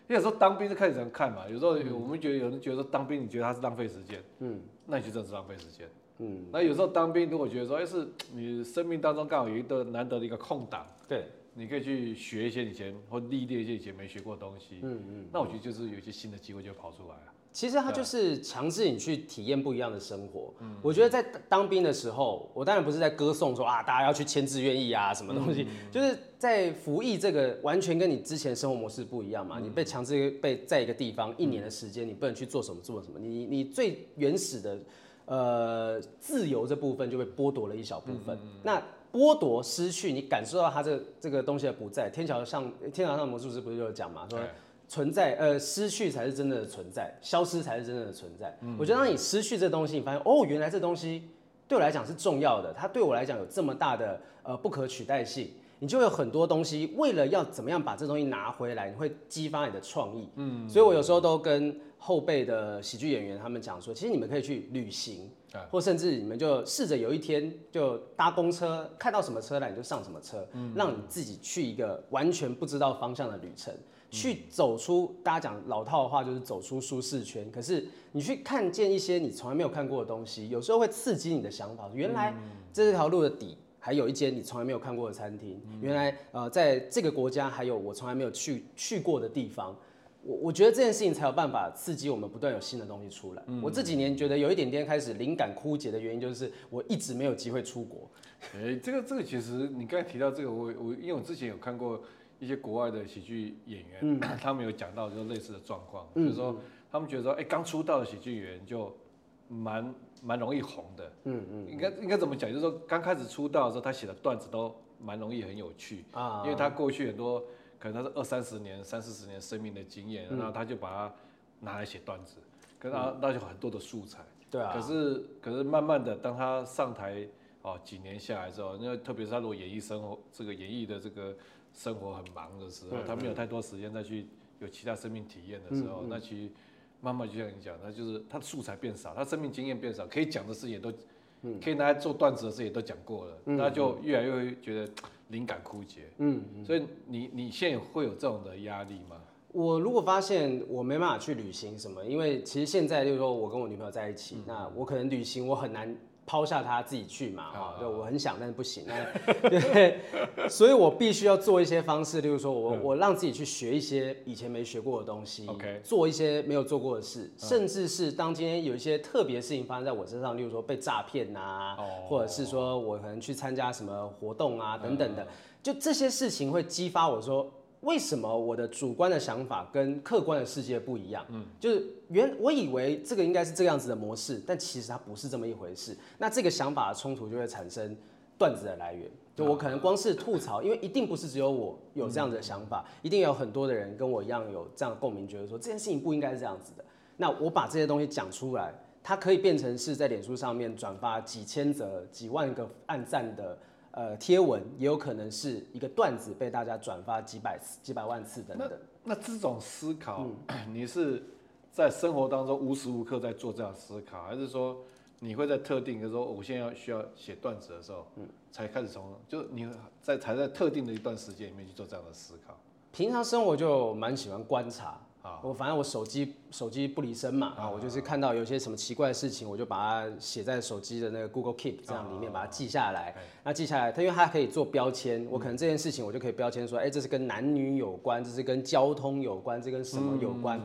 有时候当兵是看你怎么看嘛。有时候我们觉得有人觉得说当兵，你觉得他是浪费时间，嗯，那你就真的是浪费时间，嗯。那有时候当兵如果觉得说，哎、欸，是你生命当中刚好有一个难得的一个空档，对，你可以去学一些以前或历练一些以前没学过的东西，嗯嗯，那我觉得就是有一些新的机会就跑出来了。其实他就是强制你去体验不一样的生活。嗯，我觉得在当兵的时候，我当然不是在歌颂说啊，大家要去签志愿意啊，什么东西，嗯、就是在服役这个完全跟你之前生活模式不一样嘛。嗯、你被强制被在一个地方一年的时间，你不能去做什么做什么，你你最原始的呃自由这部分就被剥夺了一小部分。嗯、那剥夺失去，你感受到他这个、这个东西的不在。天桥上天桥上的魔术师不是就有讲嘛，说。存在，呃，失去才是真正的存在，消失才是真正的存在。嗯、我觉得当你失去这东西，你发现哦，原来这东西对我来讲是重要的，它对我来讲有这么大的呃不可取代性，你就会有很多东西，为了要怎么样把这东西拿回来，你会激发你的创意。嗯，所以我有时候都跟后辈的喜剧演员他们讲说，其实你们可以去旅行，嗯、或甚至你们就试着有一天就搭公车，看到什么车来你就上什么车，嗯、让你自己去一个完全不知道方向的旅程。去走出，大家讲老套的话就是走出舒适圈。可是你去看见一些你从来没有看过的东西，有时候会刺激你的想法。原来这条路的底还有一间你从来没有看过的餐厅。原来呃，在这个国家还有我从来没有去去过的地方。我我觉得这件事情才有办法刺激我们不断有新的东西出来。我这几年觉得有一点点开始灵感枯竭的原因，就是我一直没有机会出国。哎，这个这个其实你刚才提到这个，我我因为我之前有看过。一些国外的喜剧演员，嗯、<clears throat> 他们有讲到就类似的状况，嗯、就是说他们觉得说，哎、欸，刚出道的喜剧演员就蛮蛮容易红的，嗯嗯，应该应该怎么讲？就是说刚开始出道的时候，他写的段子都蛮容易很有趣。啊，因为他过去很多可能他是二三十年、三四十年生命的经验，然后他就把它拿来写段子，可是他那就很多的素材，对啊。可是可是慢慢的，当他上台哦几年下来之后，因为特别是他如果演艺生活这个演艺的这个。生活很忙的时候，他没有太多时间再去有其他生命体验的时候，那其实慢慢就像你讲，他就是他的素材变少，他生命经验变少，可以讲的事也都，可以拿来做段子的事也都讲过了，那就越来越会觉得灵感枯竭。嗯，所以你你现在会有这种的压力吗？我如果发现我没办法去旅行什么，因为其实现在就是说我跟我女朋友在一起，那我可能旅行我很难。抛下他自己去嘛，哈，就，我很想，但是不行，<laughs> 对，所以我必须要做一些方式，例如说我我让自己去学一些以前没学过的东西，OK，做一些没有做过的事，甚至是当今天有一些特别事情发生在我身上，例如说被诈骗呐，或者是说我可能去参加什么活动啊等等的，就这些事情会激发我说，为什么我的主观的想法跟客观的世界不一样？嗯，就是原我以为这个应该是这样子的模式，但其实它不是这么一回事。那这个想法的冲突就会产生段子的来源。就我可能光是吐槽，因为一定不是只有我有这样子的想法，一定有很多的人跟我一样有这样的共鸣，觉得说这件事情不应该是这样子的。那我把这些东西讲出来，它可以变成是在脸书上面转发几千则、几万个暗赞的呃贴文，也有可能是一个段子被大家转发几百次、几百万次等等。那，那这种思考，嗯、<clears throat> 你是在生活当中无时无刻在做这样思考，还是说？你会在特定的时候，我现在要需要写段子的时候，嗯，才开始从，就你在才在特定的一段时间里面去做这样的思考。平常生活就蛮喜欢观察啊，我反正我手机手机不离身嘛啊，我就是看到有些什么奇怪的事情，我就把它写在手机的那个 Google Keep 这样里面把它记下来。那记下来，它因为它可以做标签，我可能这件事情我就可以标签说，哎，这是跟男女有关，这是跟交通有关，这跟什么有关。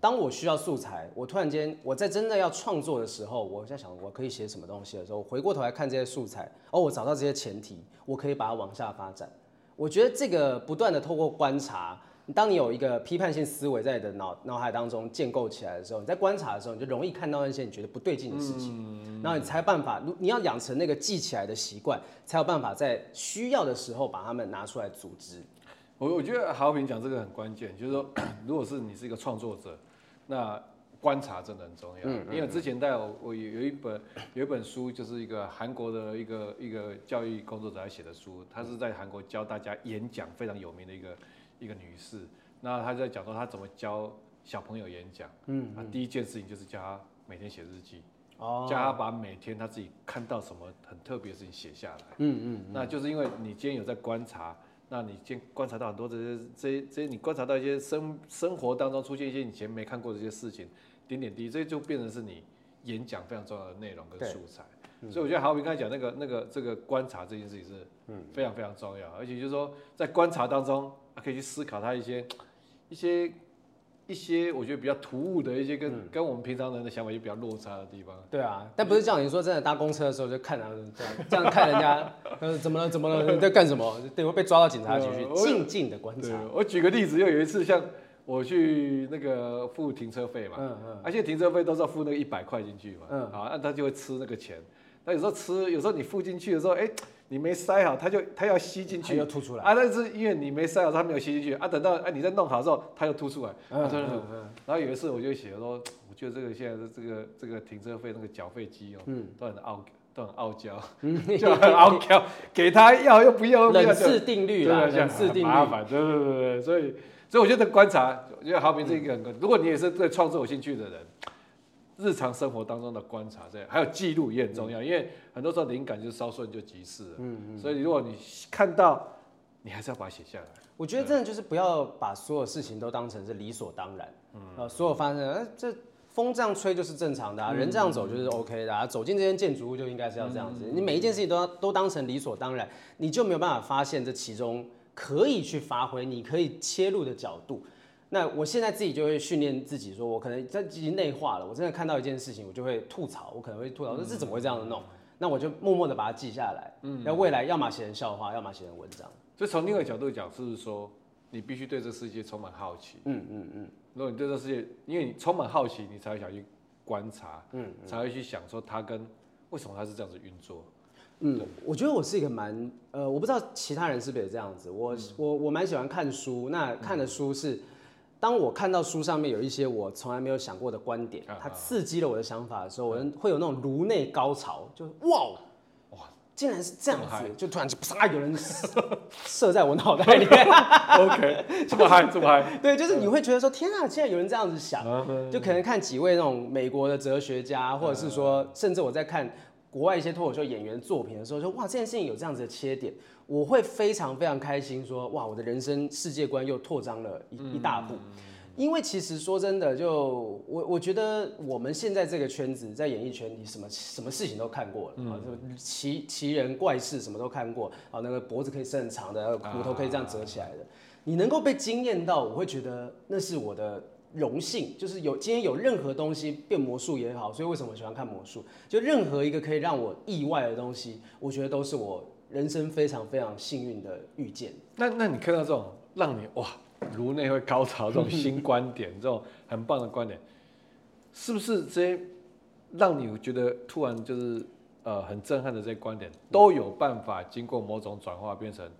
当我需要素材，我突然间我在真的要创作的时候，我在想我可以写什么东西的时候，我回过头来看这些素材，哦，我找到这些前提，我可以把它往下发展。我觉得这个不断的透过观察，当你有一个批判性思维在你的脑脑海当中建构起来的时候，你在观察的时候，你就容易看到那些你觉得不对劲的事情，然后你才有办法，你要养成那个记起来的习惯，才有办法在需要的时候把它们拿出来组织。我我觉得豪平讲这个很关键，就是说，<coughs> 如果是你是一个创作者。那观察真的很重要，嗯嗯、因为之前带我我有有一本有一本书，就是一个韩国的一个一个教育工作者来写的书，他是在韩国教大家演讲，非常有名的一个一个女士。那她在讲说她怎么教小朋友演讲，嗯，嗯，第一件事情就是教她每天写日记，哦，教他把每天他自己看到什么很特别的事情写下来，嗯嗯，那就是因为你今天有在观察。那你先观察到很多这些、这些、这些，你观察到一些生生活当中出现一些以前没看过的这些事情，点点滴滴，这就变成是你演讲非常重要的内容跟素材。嗯、所以我觉得好比刚才讲那个那个这个观察这件事情是非常非常重要，而且就是说在观察当中，可以去思考他一些一些。一些我觉得比较突兀的一些跟、嗯、跟我们平常人的想法就比较落差的地方。对啊，但不是叫你说真的搭公车的时候就看啊这样这样看人家，呃怎么了怎么了你在干什么？对，会被抓到警察局去静静的观察。我举个例子，又有一次像我去那个付停车费嘛，嗯嗯，而且停车费都是要付那个一百块进去嘛，嗯，好，那他就会吃那个钱。那有时候吃，有时候你付进去的时候，哎。你没塞好，它就它要吸进去，又吐出来啊！那是因为你没塞好，它没有吸进去啊。等到哎你再弄好之后，它又吐出来。嗯嗯嗯。然后有一次我就写说，我觉得这个现在的这个这个停车费那个缴费机哦，嗯都很傲，都很傲娇，就很傲娇，给他要又不要。冷式定律啦，冷式定律。麻烦，对对对对，所以所以我觉得观察，我觉得好比这一个很，如果你也是对创作有兴趣的人。日常生活当中的观察，这样还有记录也很重要，因为很多时候灵感就是稍瞬就即逝了。嗯嗯。所以如果你看到，你还是要把它写下来。我觉得真的就是不要把所有事情都当成是理所当然。嗯。所有发生，哎，这风这样吹就是正常的啊，人这样走就是 OK 的啊，走进这间建筑物就应该是要这样子。你每一件事情都要都当成理所当然，你就没有办法发现这其中可以去发挥，你可以切入的角度。那我现在自己就会训练自己，说我可能在进行内化了。我真的看到一件事情，我就会吐槽，我可能会吐槽说这怎么会这样子弄？那我就默默的把它记下来。嗯，那未来要么写成笑话，要么写成文章。所以从另一个角度讲，是不是说你必须对这世界充满好奇。嗯嗯嗯。如果你对这世界，因为你充满好奇，你才会想去观察，嗯，才会去想说它跟为什么它是这样子运作。嗯，我觉得我是一个蛮呃，我不知道其他人是不是也这样子。我我我蛮喜欢看书，那看的书是。当我看到书上面有一些我从来没有想过的观点，它刺激了我的想法的时候，我会有那种颅内高潮，就是哇哇，竟然是这样子，就突然就啪，有人射在我脑袋里 <laughs> 面。OK，这么嗨，这么嗨。对，就是你会觉得说，天啊，竟然有人这样子想，就可能看几位那种美国的哲学家，或者是说，甚至我在看国外一些脱口秀演员作品的时候，说哇，这件事情有这样子的切点。我会非常非常开心，说哇，我的人生世界观又拓张了一一大步。因为其实说真的，就我我觉得我们现在这个圈子，在演艺圈你，什么什么事情都看过了啊，奇奇人怪事什么都看过啊，那个脖子可以伸很长的，骨头可以这样折起来的，你能够被惊艳到，我会觉得那是我的荣幸。就是有今天有任何东西变魔术也好，所以为什么喜欢看魔术？就任何一个可以让我意外的东西，我觉得都是我。人生非常非常幸运的遇见。那那你看到这种让你哇颅内会高潮这种新观点，这种很棒的观点，是不是这些让你觉得突然就是呃很震撼的这些观点，都有办法经过某种转化变成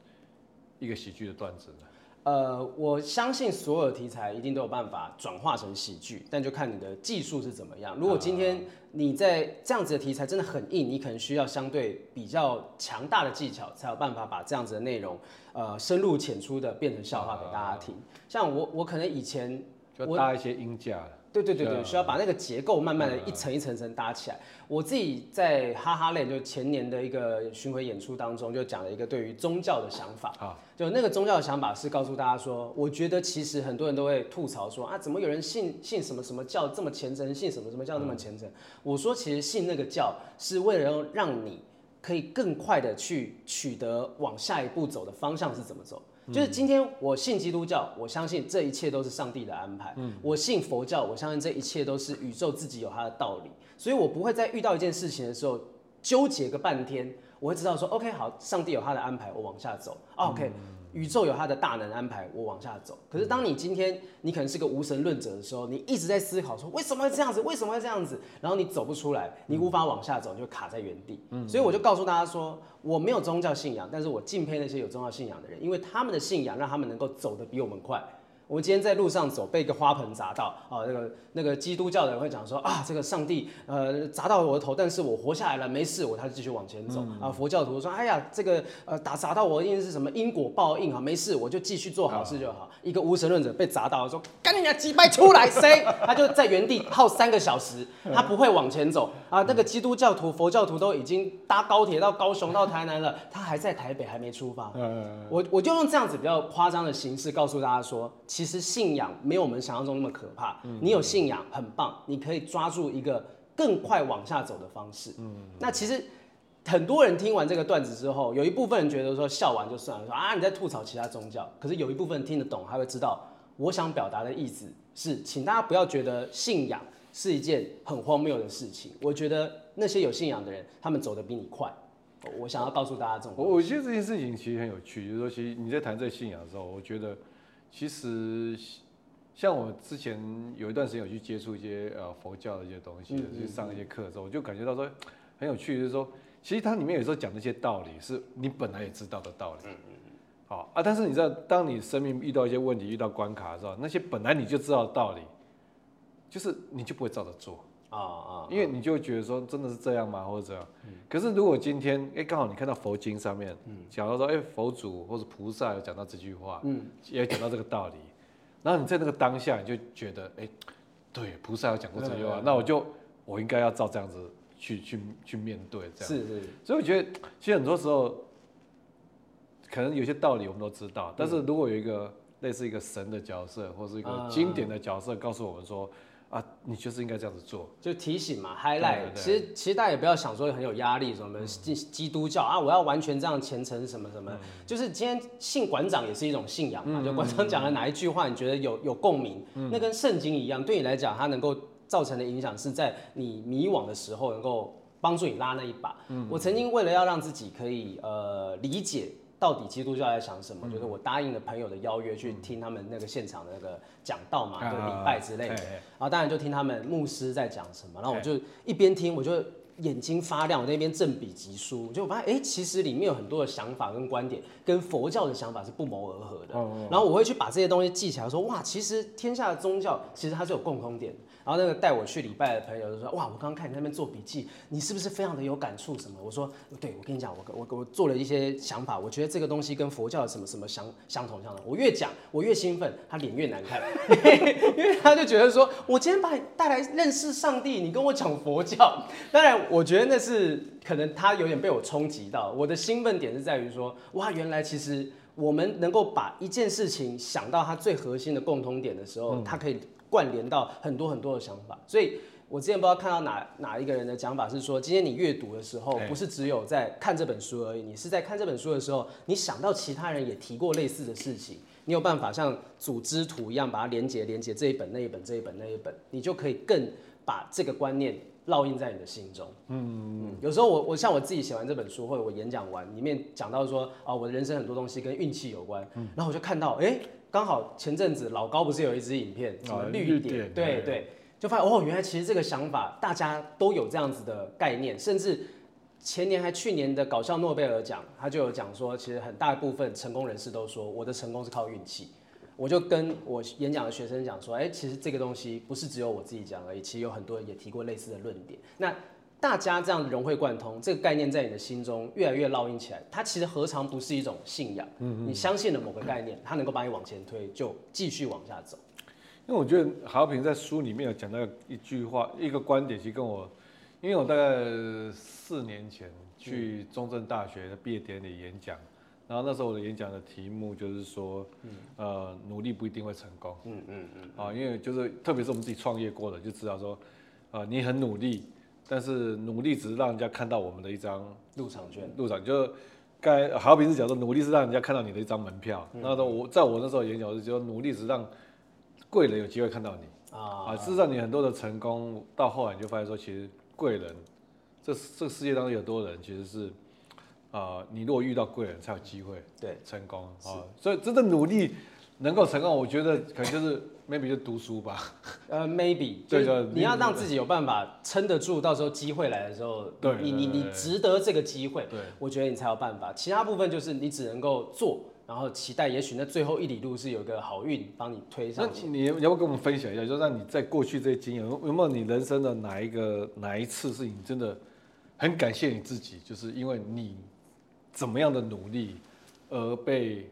一个喜剧的段子呢？呃，我相信所有的题材一定都有办法转化成喜剧，但就看你的技术是怎么样。如果今天你在这样子的题材真的很硬，你可能需要相对比较强大的技巧，才有办法把这样子的内容，呃，深入浅出的变成笑话给大家听。像我，我可能以前就搭一些音架。对对对对，需要把那个结构慢慢的一层一层层搭起来。我自己在哈哈类就前年的一个巡回演出当中，就讲了一个对于宗教的想法。啊，就那个宗教的想法是告诉大家说，我觉得其实很多人都会吐槽说啊，怎么有人信信什么什么教这么虔诚，信什么什么教那么虔诚？我说其实信那个教是为了让你可以更快的去取得往下一步走的方向是怎么走。就是今天我信基督教，我相信这一切都是上帝的安排。嗯，我信佛教，我相信这一切都是宇宙自己有它的道理。所以我不会在遇到一件事情的时候纠结个半天，我会知道说，OK，好，上帝有他的安排，我往下走。OK。宇宙有它的大能安排，我往下走。可是当你今天你可能是个无神论者的时候，你一直在思考说为什么会这样子，为什么会这样子，然后你走不出来，你无法往下走，你就卡在原地。所以我就告诉大家说，我没有宗教信仰，但是我敬佩那些有宗教信仰的人，因为他们的信仰让他们能够走得比我们快。我们今天在路上走，被一个花盆砸到啊！那个那个基督教的人会讲说啊，这个上帝呃砸到我的头，但是我活下来了，没事，我他就继续往前走啊。佛教徒说，哎呀，这个呃打砸到我一定是什么因果报应啊，没事，我就继续做好事就好。一个无神论者被砸到，说赶紧让击败出来，谁？<laughs> 他就在原地耗三个小时，他不会往前走啊。那个基督教徒、佛教徒都已经搭高铁到高雄、到台南了，他还在台北还没出发。我我就用这样子比较夸张的形式告诉大家说。其实信仰没有我们想象中那么可怕。你有信仰很棒，你可以抓住一个更快往下走的方式。嗯那其实很多人听完这个段子之后，有一部分人觉得说笑完就算了，说啊你在吐槽其他宗教。可是有一部分人听得懂，他会知道我想表达的意思是，请大家不要觉得信仰是一件很荒谬的事情。我觉得那些有信仰的人，他们走得比你快。我想要告诉大家这种。我我觉得这件事情其实很有趣，就是说，其实你在谈这个信仰的时候，我觉得。其实，像我之前有一段时间有去接触一些呃佛教的一些东西，去上一些课的时候，我就感觉到说 <tsk> 很有趣，就是说，其实它里面有时候讲那些道理，是你本来也知道的道理。好啊，但是你知道，当你生命遇到一些问题、遇到关卡的时候，那些本来你就知道的道理，就是你就不会照着做啊啊，因为你就会觉得说，真的是这样吗？或者这样？可是如果今天哎，刚好你看到佛经上面讲到说，哎，佛祖或者菩萨有讲到这句话，嗯，也讲到这个道理，<laughs> 然后你在那个当下，你就觉得，哎，对，菩萨有讲过这句话，那我就我应该要照这样子去去去面对，这样是是。所以我觉得，其实很多时候，可能有些道理我们都知道，但是如果有一个类似一个神的角色，或是一个经典的角色，告诉我们说。啊，你就是应该这样子做，就提醒嘛，highlight。其实其实大家也不要想说很有压力，什么基基督教啊，我要完全这样虔诚什么什么，就是今天信馆长也是一种信仰嘛。就馆长讲的哪一句话，你觉得有有共鸣，那跟圣经一样，对你来讲，它能够造成的影响是在你迷惘的时候，能够帮助你拉那一把。我曾经为了要让自己可以呃理解。到底基督教在想什么？就是我答应了朋友的邀约去听他们那个现场的那个讲道嘛，就礼拜之类的。然后当然就听他们牧师在讲什么，然后我就一边听，我就眼睛发亮，我在那边振笔疾书，就我发现哎、欸，其实里面有很多的想法跟观点跟佛教的想法是不谋而合的。然后我会去把这些东西记起来，说哇，其实天下的宗教其实它是有共通点的。然后那个带我去礼拜的朋友就说：“哇，我刚刚看你那边做笔记，你是不是非常的有感触？什么？”我说：“对，我跟你讲，我我我做了一些想法，我觉得这个东西跟佛教的什么什么相相同相同。我越讲，我越兴奋，他脸越难看，<laughs> 因为他就觉得说，我今天把你带来认识上帝，你跟我讲佛教。当然，我觉得那是可能他有点被我冲击到。我的兴奋点是在于说，哇，原来其实我们能够把一件事情想到它最核心的共通点的时候，它可以。”关联到很多很多的想法，所以我之前不知道看到哪哪一个人的讲法是说，今天你阅读的时候，不是只有在看这本书而已，你是在看这本书的时候，你想到其他人也提过类似的事情，你有办法像组织图一样把它连接连接这一本那一本这一本那一本，你就可以更把这个观念烙印在你的心中。嗯嗯，有时候我我像我自己写完这本书或者我演讲完，里面讲到说啊，我的人生很多东西跟运气有关，嗯、然后我就看到哎。欸刚好前阵子老高不是有一支影片，什么绿点？对对，对对，就发现哦，原来其实这个想法大家都有这样子的概念，甚至前年还去年的搞笑诺贝尔奖，他就有讲说，其实很大一部分成功人士都说，我的成功是靠运气。我就跟我演讲的学生讲说，哎，其实这个东西不是只有我自己讲而已，其实有很多人也提过类似的论点。那大家这样融会贯通，这个概念在你的心中越来越烙印起来，它其实何尝不是一种信仰？嗯嗯，你相信了某个概念，它能够把你往前推，就继续往下走。因为我觉得豪平在书里面有讲到一句话，一个观点，其实跟我，因为我大概四年前去中正大学的毕业典礼演讲，然后那时候我的演讲的题目就是说，呃，努力不一定会成功。嗯嗯嗯。啊，因为就是特别是我们自己创业过的，就知道说，呃，你很努力。但是努力只是让人家看到我们的一张入场券，入场就该好比是讲说努力是让人家看到你的一张门票。那时候我在我那时候演讲是说努力只是让贵人有机会看到你啊，事实上你很多的成功到后来你就发现说，其实贵人这这个世界当中有多人其实是啊，你如果遇到贵人才有机会对成功啊，所以真的努力能够成功，我觉得可能就是。maybe 就读书吧，呃，maybe 对 <laughs> 对，你要让自己有办法撑得住，到时候机会来的时候，对，你你你值得这个机会，对，我觉得你才有办法。其他部分就是你只能够做，然后期待，也许那最后一里路是有个好运帮你推上去。那你要不要跟我们分享一下，就让你在过去这些经验，有没有你人生的哪一个哪一次是你真的很感谢你自己，就是因为你怎么样的努力而被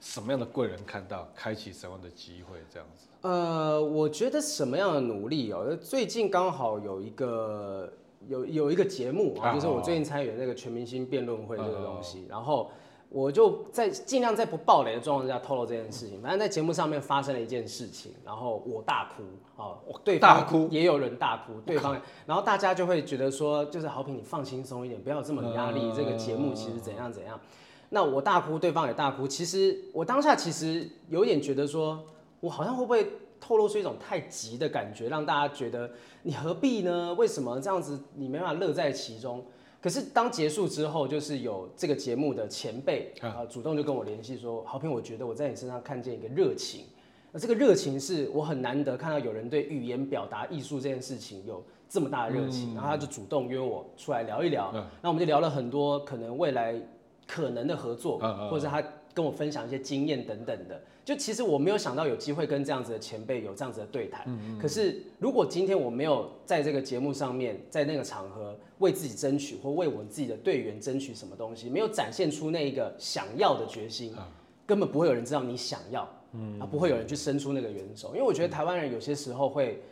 什么样的贵人看到，开启什么样的机会这样子？呃，我觉得什么样的努力哦？最近刚好有一个有有一个节目啊，就是我最近参与的那个全明星辩论会这个东西，然后我就在尽量在不暴雷的状况下透露这件事情。反正在节目上面发生了一件事情，然后我大哭啊，对方也有人大哭，对方，然后大家就会觉得说，就是豪平你放轻松一点，不要有这么压力，这个节目其实怎样怎样。那我大哭，对方也大哭。其实我当下其实有点觉得说。我好像会不会透露出一种太急的感觉，让大家觉得你何必呢？为什么这样子你没办法乐在其中？可是当结束之后，就是有这个节目的前辈啊，主动就跟我联系说：“好平，我觉得我在你身上看见一个热情，那这个热情是我很难得看到有人对语言表达艺术这件事情有这么大的热情。”然后他就主动约我出来聊一聊，那我们就聊了很多可能未来可能的合作，或者他跟我分享一些经验等等的。就其实我没有想到有机会跟这样子的前辈有这样子的对谈，嗯嗯，可是如果今天我没有在这个节目上面，在那个场合为自己争取或为我自己的队员争取什么东西，没有展现出那一个想要的决心，根本不会有人知道你想要，啊，不会有人去伸出那个援手，因为我觉得台湾人有些时候会，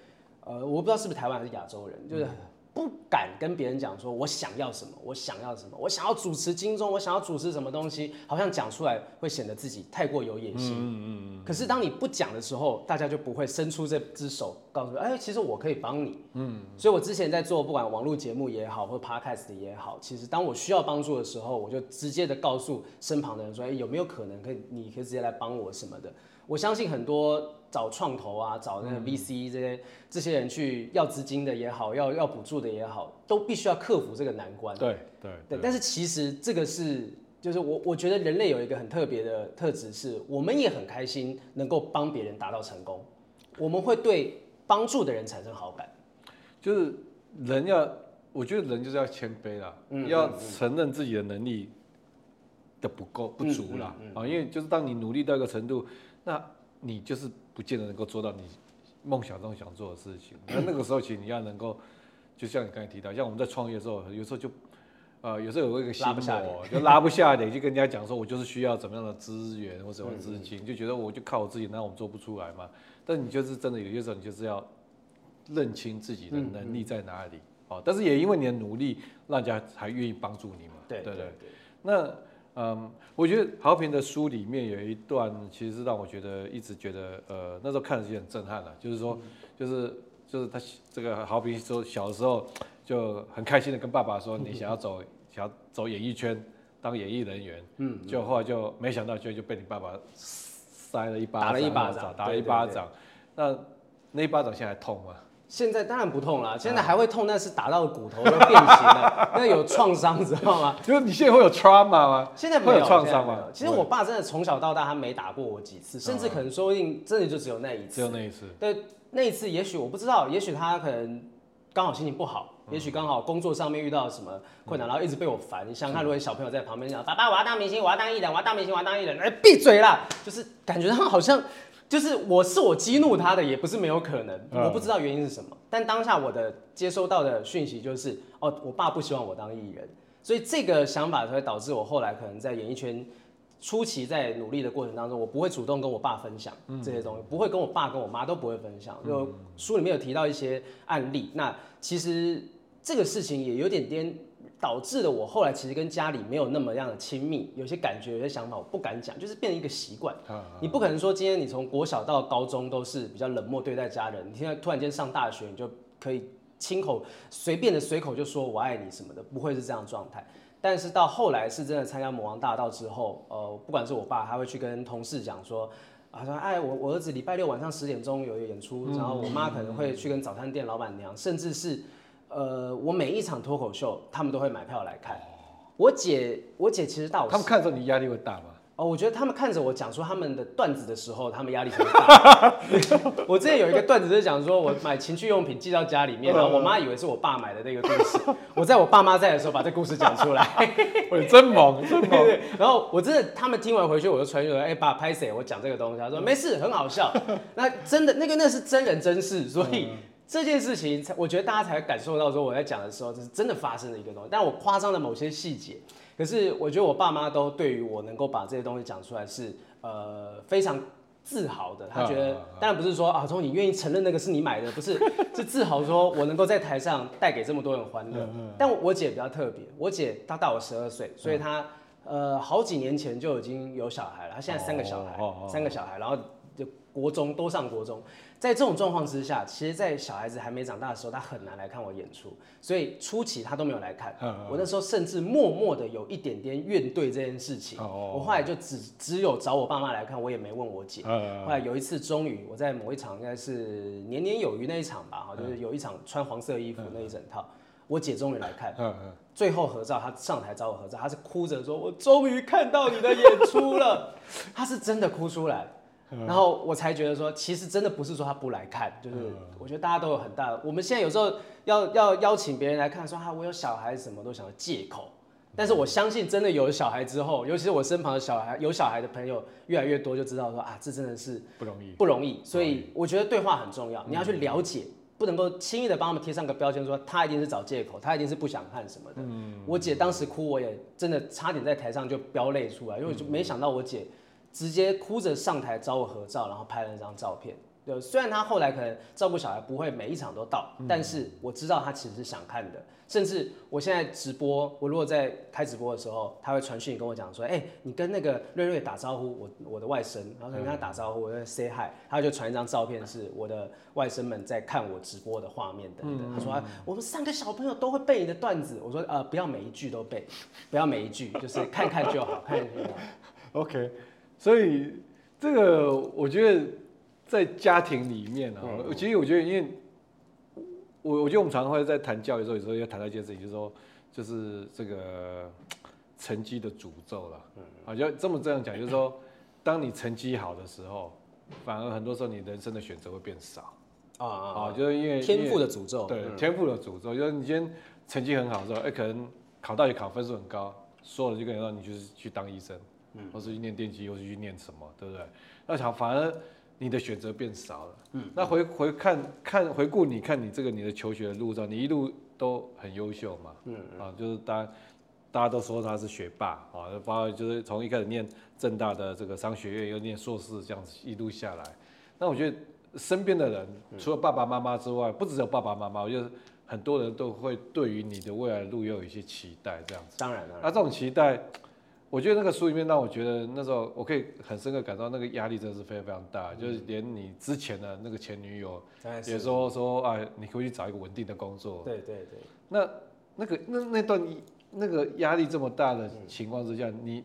呃，我不知道是不是台湾还是亚洲人，就是。不敢跟别人讲说，我想要什么，我想要什么，我想要主持金钟，我想要主持什么东西，好像讲出来会显得自己太过有野心。嗯嗯嗯。可是当你不讲的时候，大家就不会伸出这只手，告诉你，哎，其实我可以帮你。嗯。所以我之前在做不管网络节目也好，或 podcast 也好，其实当我需要帮助的时候，我就直接的告诉身旁的人说，哎，有没有可能可以，你可以直接来帮我什么的。我相信很多。找创投啊，找那个 VC 这些、嗯、这些人去要资金的也好，要要补助的也好，都必须要克服这个难关。对对对。但是其实这个是，就是我我觉得人类有一个很特别的特质，是我们也很开心能够帮别人达到成功，我们会对帮助的人产生好感。就是人要，我觉得人就是要谦卑啦，嗯、要承认自己的能力的不够不足啦。啊、嗯嗯嗯，因为就是当你努力到一个程度，那你就是。不见得能够做到你梦想中想做的事情。那那个时候，其实你要能够，就像你刚才提到，像我们在创业的时候，有时候就，呃，有时候有一个心魔，就拉不下脸，就跟人家讲说，我就是需要怎么样的资源或什么资金，就觉得我就靠我自己，那我们做不出来嘛。但你就是真的有些时候，你就是要认清自己的能力在哪里。哦，但是也因为你的努力，让人家还愿意帮助你嘛。对对对。那。嗯，我觉得豪平的书里面有一段，其实是让我觉得一直觉得，呃，那时候看着就很震撼了。就是说，就是就是他这个豪平说小的时候就很开心的跟爸爸说，你想要走想要走演艺圈当演艺人员，嗯，就后来就没想到就就被你爸爸塞了一巴掌，打了一巴掌，打了一巴掌。那那一巴掌现在还痛吗？现在当然不痛了，现在还会痛，但是打到骨头都变形了，<laughs> 那有创伤，知道吗？就是你现在会有 trauma 吗？现在会有创伤吗？其实我爸真的从小到大他没打过我几次，甚至可能说不定真的就只有那一次，只有那一次。对，那一次也许我不知道，也许他可能刚好心情不好，也许刚好工作上面遇到什么困难，然后一直被我烦。你想想看，如果小朋友在旁边讲：“爸爸，我要当明星，我要当艺人，我要当明星，我要当艺人。”哎，闭嘴啦！就是感觉他好像。就是我是我激怒他的，也不是没有可能，我不知道原因是什么。但当下我的接收到的讯息就是，哦，我爸不希望我当艺人，所以这个想法才会导致我后来可能在演艺圈初期在努力的过程当中，我不会主动跟我爸分享这些东西，不会跟我爸跟我妈都不会分享。就书里面有提到一些案例，那其实这个事情也有点颠。导致了我后来其实跟家里没有那么样的亲密，有些感觉、有些想法我不敢讲，就是变成一个习惯。你不可能说今天你从国小到高中都是比较冷漠对待家人，你现在突然间上大学，你就可以亲口随便的随口就说我爱你什么的，不会是这样状态。但是到后来是真的参加魔王大道之后，呃，不管是我爸，他会去跟同事讲说，啊说哎我我儿子礼拜六晚上十点钟有一个演出，然后我妈可能会去跟早餐店老板娘，甚至是。呃，我每一场脱口秀，他们都会买票来看。我姐，我姐其实大我。他们看着你压力会大吗？哦，我觉得他们看着我讲说他们的段子的时候，他们压力很大。<laughs> 我之前有一个段子是讲说，我买情趣用品寄到家里面，然后我妈以为是我爸买的那个故事。<laughs> 我在我爸妈在的时候把这故事讲出来。<laughs> 我真猛，真猛。然后我真的，他们听完回去，我就传说，哎、欸，爸拍谁？我讲这个东西，他说没事，很好笑。那真的，那个那是真人真事，所以。这件事情，我觉得大家才感受到说我在讲的时候，这是真的发生的一个东西。但我夸张了某些细节，可是我觉得我爸妈都对于我能够把这些东西讲出来是呃非常自豪的。他觉得，当然不是说啊，从你愿意承认那个是你买的，不是，是自豪说我能够在台上带给这么多人欢乐。但我姐比较特别，我姐她大我十二岁，所以她呃好几年前就已经有小孩了。她现在三个小孩，三个小孩，然后就国中都上国中。在这种状况之下，其实，在小孩子还没长大的时候，他很难来看我演出，所以初期他都没有来看。我那时候甚至默默的有一点点怨怼这件事情。我后来就只只有找我爸妈来看，我也没问我姐。后来有一次，终于我在某一场应该是年年有余那一场吧，哈，就是有一场穿黄色衣服那一整套，我姐终于来看。最后合照，她上台找我合照，她是哭着说：“我终于看到你的演出了。” <laughs> 她是真的哭出来。然后我才觉得说，其实真的不是说他不来看，就是我觉得大家都有很大的。我们现在有时候要要邀请别人来看，说啊我有小孩，什么都想要借口。但是我相信，真的有了小孩之后，尤其是我身旁的小孩，有小孩的朋友越来越多，就知道说啊，这真的是不容易，不容易。所以我觉得对话很重要，你要去了解，不能够轻易的帮他们贴上个标签，说他一定是找借口，他一定是不想看什么的。我姐当时哭，我也真的差点在台上就飙泪出来，因为就没想到我姐。直接哭着上台找我合照，然后拍了那张照片。就虽然他后来可能照顾小孩不会每一场都到，但是我知道他其实是想看的。甚至我现在直播，我如果在开直播的时候，他会传讯跟我讲说：“哎，你跟那个瑞瑞打招呼，我我的外甥。”然后跟他打招呼，我在 say hi，他就传一张照片，是我的外甥们在看我直播的画面等等。他说：“我们三个小朋友都会背你的段子。”我说：“呃，不要每一句都背，不要每一句，就是看看就好，看看就好。<laughs> ” OK。所以这个我觉得在家庭里面啊，其实我觉得，因为我我觉得我们常常会在谈教育的时候，有时候要谈到一件事情，就是说，就是这个成绩的诅咒了。啊，就这么这样讲，就是说，当你成绩好的时候，反而很多时候你人生的选择会变少。啊啊，就是因为天赋的诅咒。对，天赋的诅咒，就是你今天成绩很好的时候，哎，可能考大学考分数很高，说了就跟你说，你就是去当医生。嗯，或是去念电机，或是去念什么，对不对？那想反而你的选择变少了。嗯，那回回看看回顾，你看你这个你的求学的路上，你一路都很优秀嘛。嗯，嗯啊，就是大家大家都说他是学霸啊，包括就是从一开始念正大的这个商学院，又念硕士，这样子一路下来。那我觉得身边的人，除了爸爸妈妈之外，不只有爸爸妈妈，我觉得很多人都会对于你的未来的路又有一些期待，这样子。当然了。那这种期待。我觉得那个书里面让我觉得那时候我可以很深刻感受到那个压力真的是非常非常大，嗯、就是连你之前的那个前女友也说说啊，你可以去找一个稳定的工作。对对对。那那个那那段那个压力这么大的情况之下，嗯、你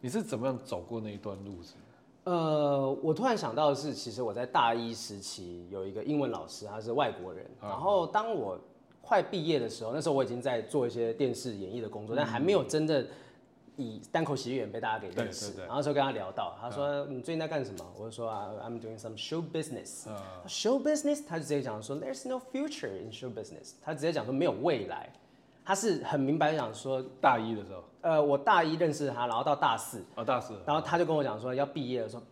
你是怎么样走过那一段路子？呃，我突然想到的是，其实我在大一时期有一个英文老师，他是外国人。然后当我快毕业的时候，那时候我已经在做一些电视演艺的工作，但还没有真的以单口喜剧演员被大家给认识。然后就跟他聊到，他说：“你最近在干什么？”我就说：“啊，I'm doing some show business。” Show business，他就直接讲说：“There's no future in show business。”他直接讲说没有未来。他是很明白讲说，大一的时候，呃，我大一认识他，然后到大四，哦，大四，然后他就跟我讲说，要毕业的时候，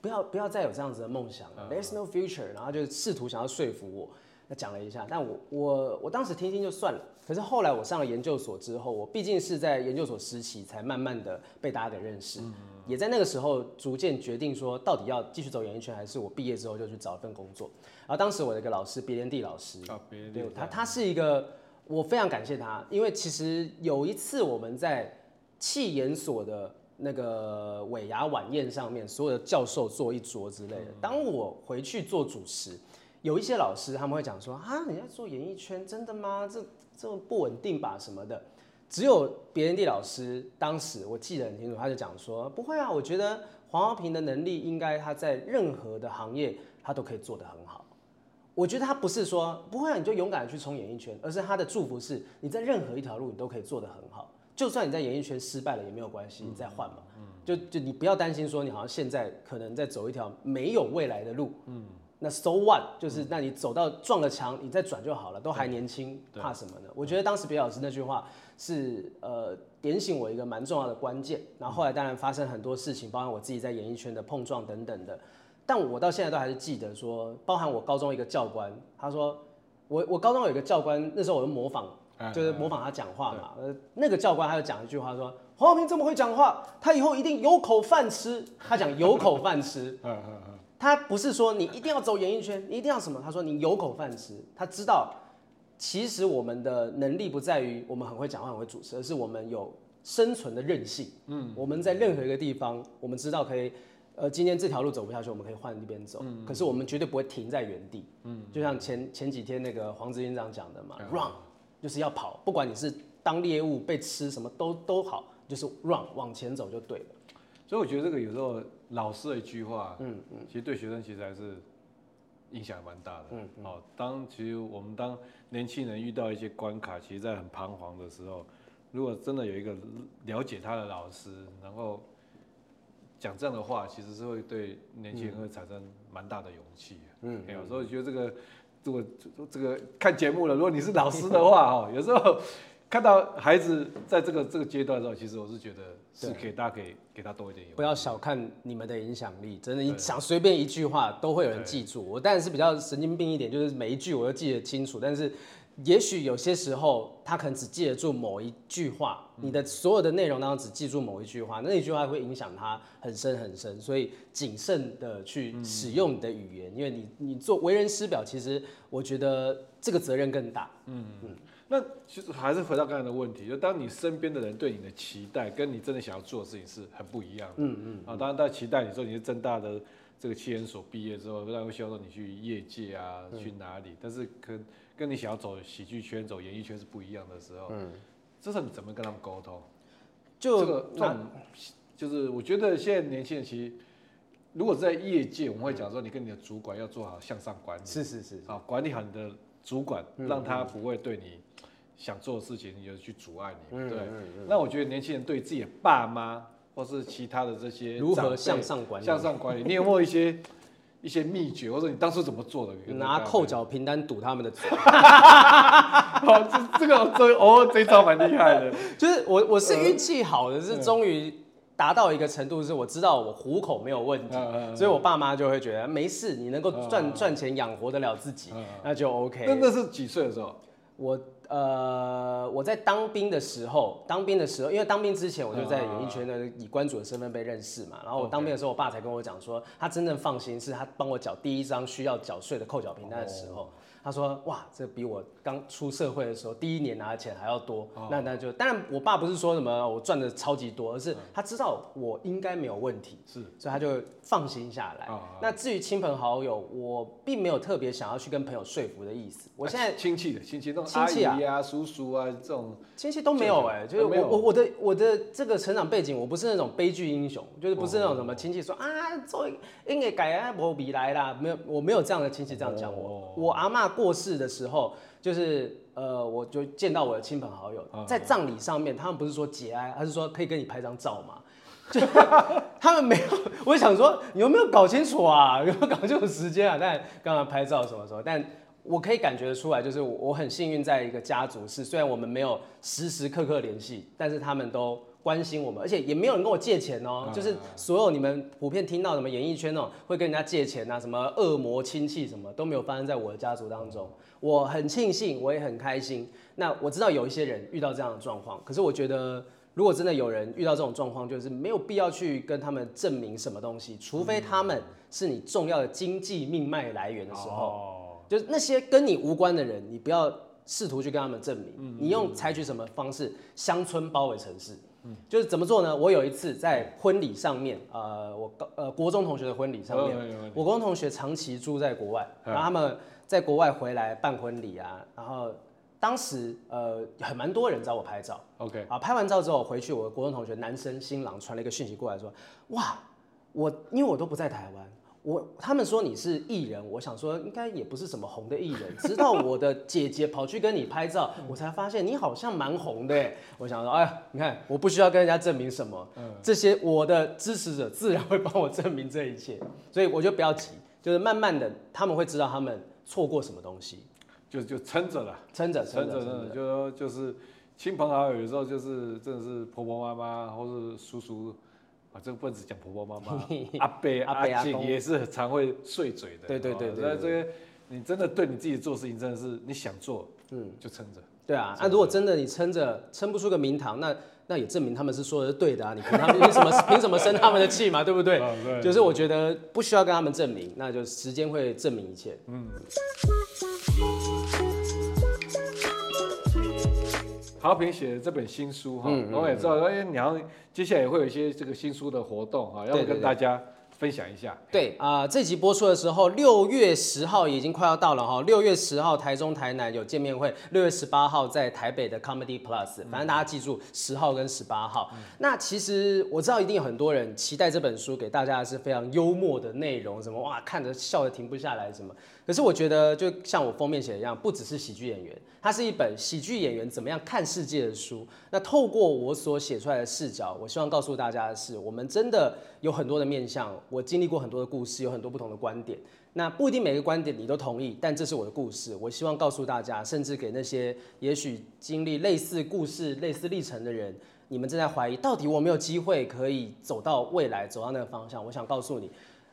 不要不要再有这样子的梦想了，嗯，There's no future，然后就试图想要说服我，那讲了一下，但我我我当时听听就算了，可是后来我上了研究所之后，我毕竟是在研究所时期才慢慢的被大家给认识，嗯，也在那个时候逐渐决定说，到底要继续走演艺圈，还是我毕业之后就去找一份工作，然后当时我的一个老师，别连地老师，啊，别连地，他他是一个。我非常感谢他，因为其实有一次我们在气研所的那个尾牙晚宴上面，所有的教授坐一桌之类的。当我回去做主持，有一些老师他们会讲说：“啊，你在做演艺圈，真的吗？这这么不稳定吧什么的。”只有别人地老师当时我记得很清楚，他就讲说：“不会啊，我觉得黄浩平的能力应该他在任何的行业他都可以做得很好。”我觉得他不是说不会啊，你就勇敢的去冲演艺圈，而是他的祝福是你在任何一条路你都可以做得很好，就算你在演艺圈失败了也没有关系，你再换嘛。就就你不要担心说你好像现在可能在走一条没有未来的路，嗯，那 so what？就是那你走到撞了墙，你再转就好了，都还年轻，怕什么呢？我觉得当时别老师那句话是呃点醒我一个蛮重要的关键，然后后来当然发生很多事情，包含我自己在演艺圈的碰撞等等的。但我到现在都还是记得说，包含我高中一个教官，他说我我高中有一个教官，那时候我就模仿，就是模仿他讲话嘛。呃，那个教官他就讲一句话说，黄晓明这么会讲话，他以后一定有口饭吃。他讲有口饭吃，<laughs> 他不是说你一定要走演艺圈，你一定要什么，他说你有口饭吃。他知道，其实我们的能力不在于我们很会讲话、很会主持，而是我们有生存的韧性。嗯，我们在任何一个地方，我们知道可以。呃，今天这条路走不下去，我们可以换一边走。嗯，可是我们绝对不会停在原地。嗯，就像前前几天那个黄执行长讲的嘛，嗯，run 就是要跑，不管你是当猎物被吃什么都都好，就是 run 往前走就对了。所以我觉得这个有时候老师的一句话，嗯嗯，其实对学生其实还是影响蛮大的。嗯，好，当其实我们当年轻人遇到一些关卡，其实在很彷徨的时候，如果真的有一个了解他的老师，然后。讲这样的话，其实是会对年轻人会产生蛮大的勇气。嗯，有时候觉得这个，如果这个看节目了，如果你是老师的话，哈，有时候看到孩子在这个这个阶段的时候，其实我是觉得是可以大家可以给他多一点。不要小看你们的影响力，真的，你想随便一句话都会有人记住。我当然是比较神经病一点，就是每一句我都记得清楚，但是。也许有些时候，他可能只记得住某一句话，你的所有的内容当中只记住某一句话，那一句话会影响他很深很深，所以谨慎的去使用你的语言，因为你你做为人师表，其实我觉得这个责任更大。嗯嗯，那其实还是回到刚才的问题，就当你身边的人对你的期待，跟你真的想要做的事情是很不一样的。嗯嗯，啊，当然大家期待你说你是正大的这个七人所毕业之后，当然会希望说你去业界啊，去哪里，但是跟。跟你想要走喜剧圈、走演艺圈是不一样的时候，嗯，这是你怎么跟他们沟通？就这个，这种就是我觉得现在年轻人其实，如果在业界，我们会讲说，你跟你的主管要做好向上管理，是是是，啊，管理好你的主管，让他不会对你想做的事情你就去阻碍你，对。那我觉得年轻人对自己的爸妈或是其他的这些如何向上管理，向上管理，你有没有一些？一些秘诀，或者你当初怎么做的？拿扣缴凭单堵他们的嘴。好，<laughs> 这这个这哦，这招蛮厉害的。<laughs> 就是我我是运气好的，是终于达到一个程度，是我知道我糊口没有问题，所以我爸妈就会觉得没事，你能够赚赚钱养活得了自己，那就 OK。那那是几岁的时候？我呃，我在当兵的时候，当兵的时候，因为当兵之前我就在演艺圈的以关主的身份被认识嘛。然后我当兵的时候，我爸才跟我讲说，他真正放心是他帮我缴第一张需要缴税的扣缴凭单的时候。他说哇，这比我刚出社会的时候第一年拿的钱还要多。哦、那那就当然，我爸不是说什么我赚的超级多，而是他知道我应该没有问题，是，所以他就放心下来。哦、那至于亲朋好友，我并没有特别想要去跟朋友说服的意思。我现在亲戚的亲戚，这种阿姨啊、叔叔啊这种亲戚都没有哎、欸，就是我我我的我的这个成长背景，我不是那种悲剧英雄，就是不是那种什么亲戚说啊，做应该改啊，我比来啦，没有，我没有这样的亲戚这样讲我。我阿妈过世的时候，就是呃，我就见到我的亲朋好友，在葬礼上面，他们不是说节哀，他是说可以跟你拍张照嘛？<laughs> 就他们没有，我想说你有没有搞清楚啊？<laughs> 有没有搞清楚时间啊？但刚刚拍照什么什么，但。我可以感觉得出来，就是我很幸运，在一个家族是，虽然我们没有时时刻刻联系，但是他们都关心我们，而且也没有人跟我借钱哦。就是所有你们普遍听到什么演艺圈那种会跟人家借钱啊，什么恶魔亲戚什么都没有发生在我的家族当中。我很庆幸，我也很开心。那我知道有一些人遇到这样的状况，可是我觉得如果真的有人遇到这种状况，就是没有必要去跟他们证明什么东西，除非他们是你重要的经济命脉来源的时候。就是那些跟你无关的人，你不要试图去跟他们证明。你用采取什么方式？乡村包围城市，就是怎么做呢？我有一次在婚礼上面，呃，我高呃国中同学的婚礼上面，我国中同学长期住在国外，然后他们在国外回来办婚礼啊，然后当时呃很蛮多人找我拍照，OK 啊，拍完照之后回去，我的国中同学男生新郎传了一个讯息过来说，哇，我因为我都不在台湾。我他们说你是艺人，我想说应该也不是什么红的艺人，直到我的姐姐跑去跟你拍照，<laughs> 我才发现你好像蛮红的。我想说，哎呀，你看我不需要跟人家证明什么，这些我的支持者自然会帮我证明这一切，所以我就不要急，就是慢慢的他们会知道他们错过什么东西，就就撑着了，撑着撑着，就说就是亲朋好友有时候就是真的是婆婆妈妈或是叔叔。啊，这个不只讲婆婆妈妈，<laughs> 阿伯阿姐也是常会碎嘴的。对对对对，所以这个你真的对你自己做事情，真的是你想做，嗯，就撑着。对啊，那如果真的你撑着撑不出个名堂，那那也证明他们是说的是对的啊。你凭他们凭什么凭什么生他们的气嘛？对不 <laughs> 对？就是我觉得不需要跟他们证明，那就时间会证明一切。嗯。豪平写的这本新书哈，我、嗯、也知道，哎，你要接下来也会有一些这个新书的活动哈，要不要跟大家分享一下？对啊、呃，这集播出的时候，六月十号已经快要到了哈。六月十号台中、台南有见面会，六月十八号在台北的 Comedy Plus，反正大家记住十号跟十八号。嗯、那其实我知道一定有很多人期待这本书给大家的是非常幽默的内容，什么哇看着笑得停不下来什么。可是我觉得，就像我封面写的一样，不只是喜剧演员，它是一本喜剧演员怎么样看世界的书。那透过我所写出来的视角，我希望告诉大家的是，我们真的有很多的面向，我经历过很多的故事，有很多不同的观点。那不一定每个观点你都同意，但这是我的故事。我希望告诉大家，甚至给那些也许经历类似故事、类似历程的人，你们正在怀疑到底我没有机会可以走到未来，走到那个方向。我想告诉你，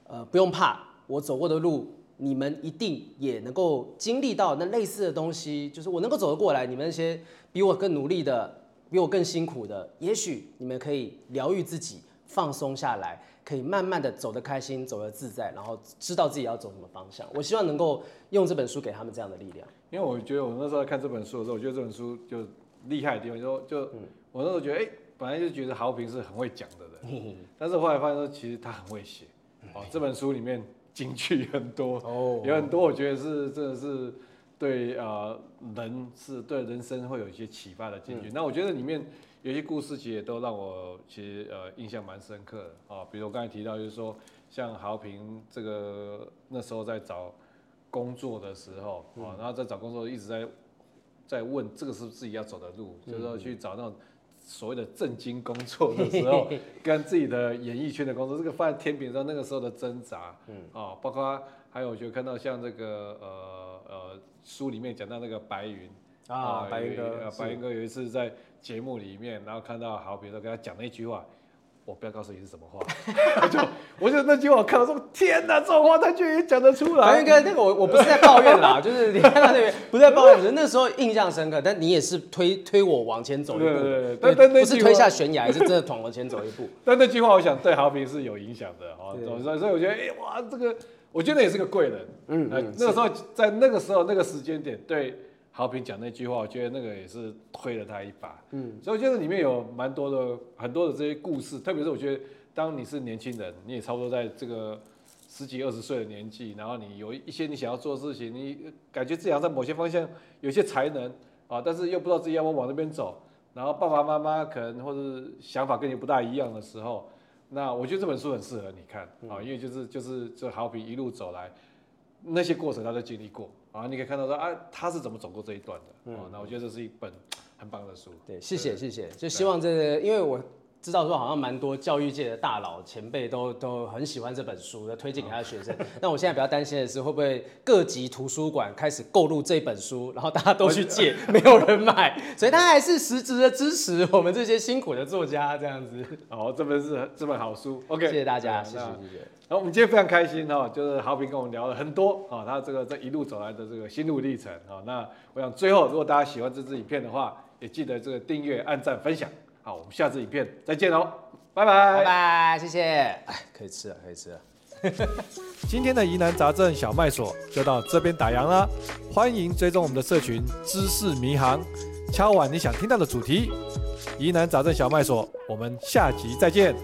呃，不用怕，我走过的路。你们一定也能够经历到那类似的东西，就是我能够走得过来。你们那些比我更努力的，比我更辛苦的，也许你们可以疗愈自己，放松下来，可以慢慢的走得开心，走得自在，然后知道自己要走什么方向。我希望能够用这本书给他们这样的力量。因为我觉得我那时候在看这本书的时候，我觉得这本书就厉害的地方，就就我那时候觉得，哎，本来就觉得豪平是很会讲的人，<laughs> 但是后来发现说，其实他很会写。哦，<laughs> 这本书里面。金句很多，oh, 有很多，我觉得是真的是对呃人是对人生会有一些启发的金句。嗯、那我觉得里面有些故事其实也都让我其实呃印象蛮深刻的啊、哦。比如我刚才提到，就是说像豪平这个那时候在找工作的时候啊、然后在找工作一直在在问这个是不是自己要走的路，嗯、就是说去找那种。所谓的正经工作的时候，<laughs> 跟自己的演艺圈的工作，这个放在天平上，那个时候的挣扎，嗯，哦，包括还有就看到像这个呃呃书里面讲到那个白云啊，白云哥，白云哥有一次在节目里面，然后看到好比说跟他讲那句话。我不要告诉你是什么话，<laughs> 我就我就那句话我看到说天哪，这种话他居然也讲得出来。白云哥，那个我我不是在抱怨啦，就是你看到那边 <laughs> 不是在抱怨，是那时候印象深刻。但你也是推推我往前走一步，对对对，对不是推下悬崖，是真的往前走一步。<laughs> 但那句话我想对好比是有影响的哈，所以所以我觉得哎哇，这个我觉得也是个贵人。嗯，那个时候在那个时候那个时间点，对豪平讲那句话，我觉得那个也是推了他一把。嗯，所以我觉得里面有蛮多的很多的这些故事，特别是我觉得当你是年轻人，你也差不多在这个十几二十岁的年纪，然后你有一些你想要做的事情，你感觉自己好像在某些方向有些才能啊，但是又不知道自己要不要往那边走，然后爸爸妈妈可能或者想法跟你不大一样的时候。那我觉得这本书很适合你看啊，因为就是就是这豪平一路走来那些过程，他都经历过啊，你可以看到说啊，他是怎么走过这一段的哦。那我觉得这是一本很棒的书。对，谢谢谢谢，就希望这个，因为我。知道说好像蛮多教育界的大佬前辈都都很喜欢这本书，的推荐给他的学生。那我现在比较担心的是，会不会各级图书馆开始购入这本书，然后大家都去借，<laughs> 没有人买，所以他还是实质的支持我们这些辛苦的作家这样子。哦，这本是这本好书。OK，谢谢大家，谢谢谢谢。然后我们今天非常开心哈，就是豪平跟我们聊了很多啊，他这个这一路走来的这个心路历程啊。那我想最后，如果大家喜欢这支影片的话，也记得这个订阅、按赞、分享。好，我们下次影片再见喽，拜拜拜拜，谢谢。哎，可以吃了，可以吃了。<laughs> 今天的疑难杂症小麦所就到这边打烊了，欢迎追踪我们的社群知识迷航，敲碗你想听到的主题。疑难杂症小麦所，我们下集再见。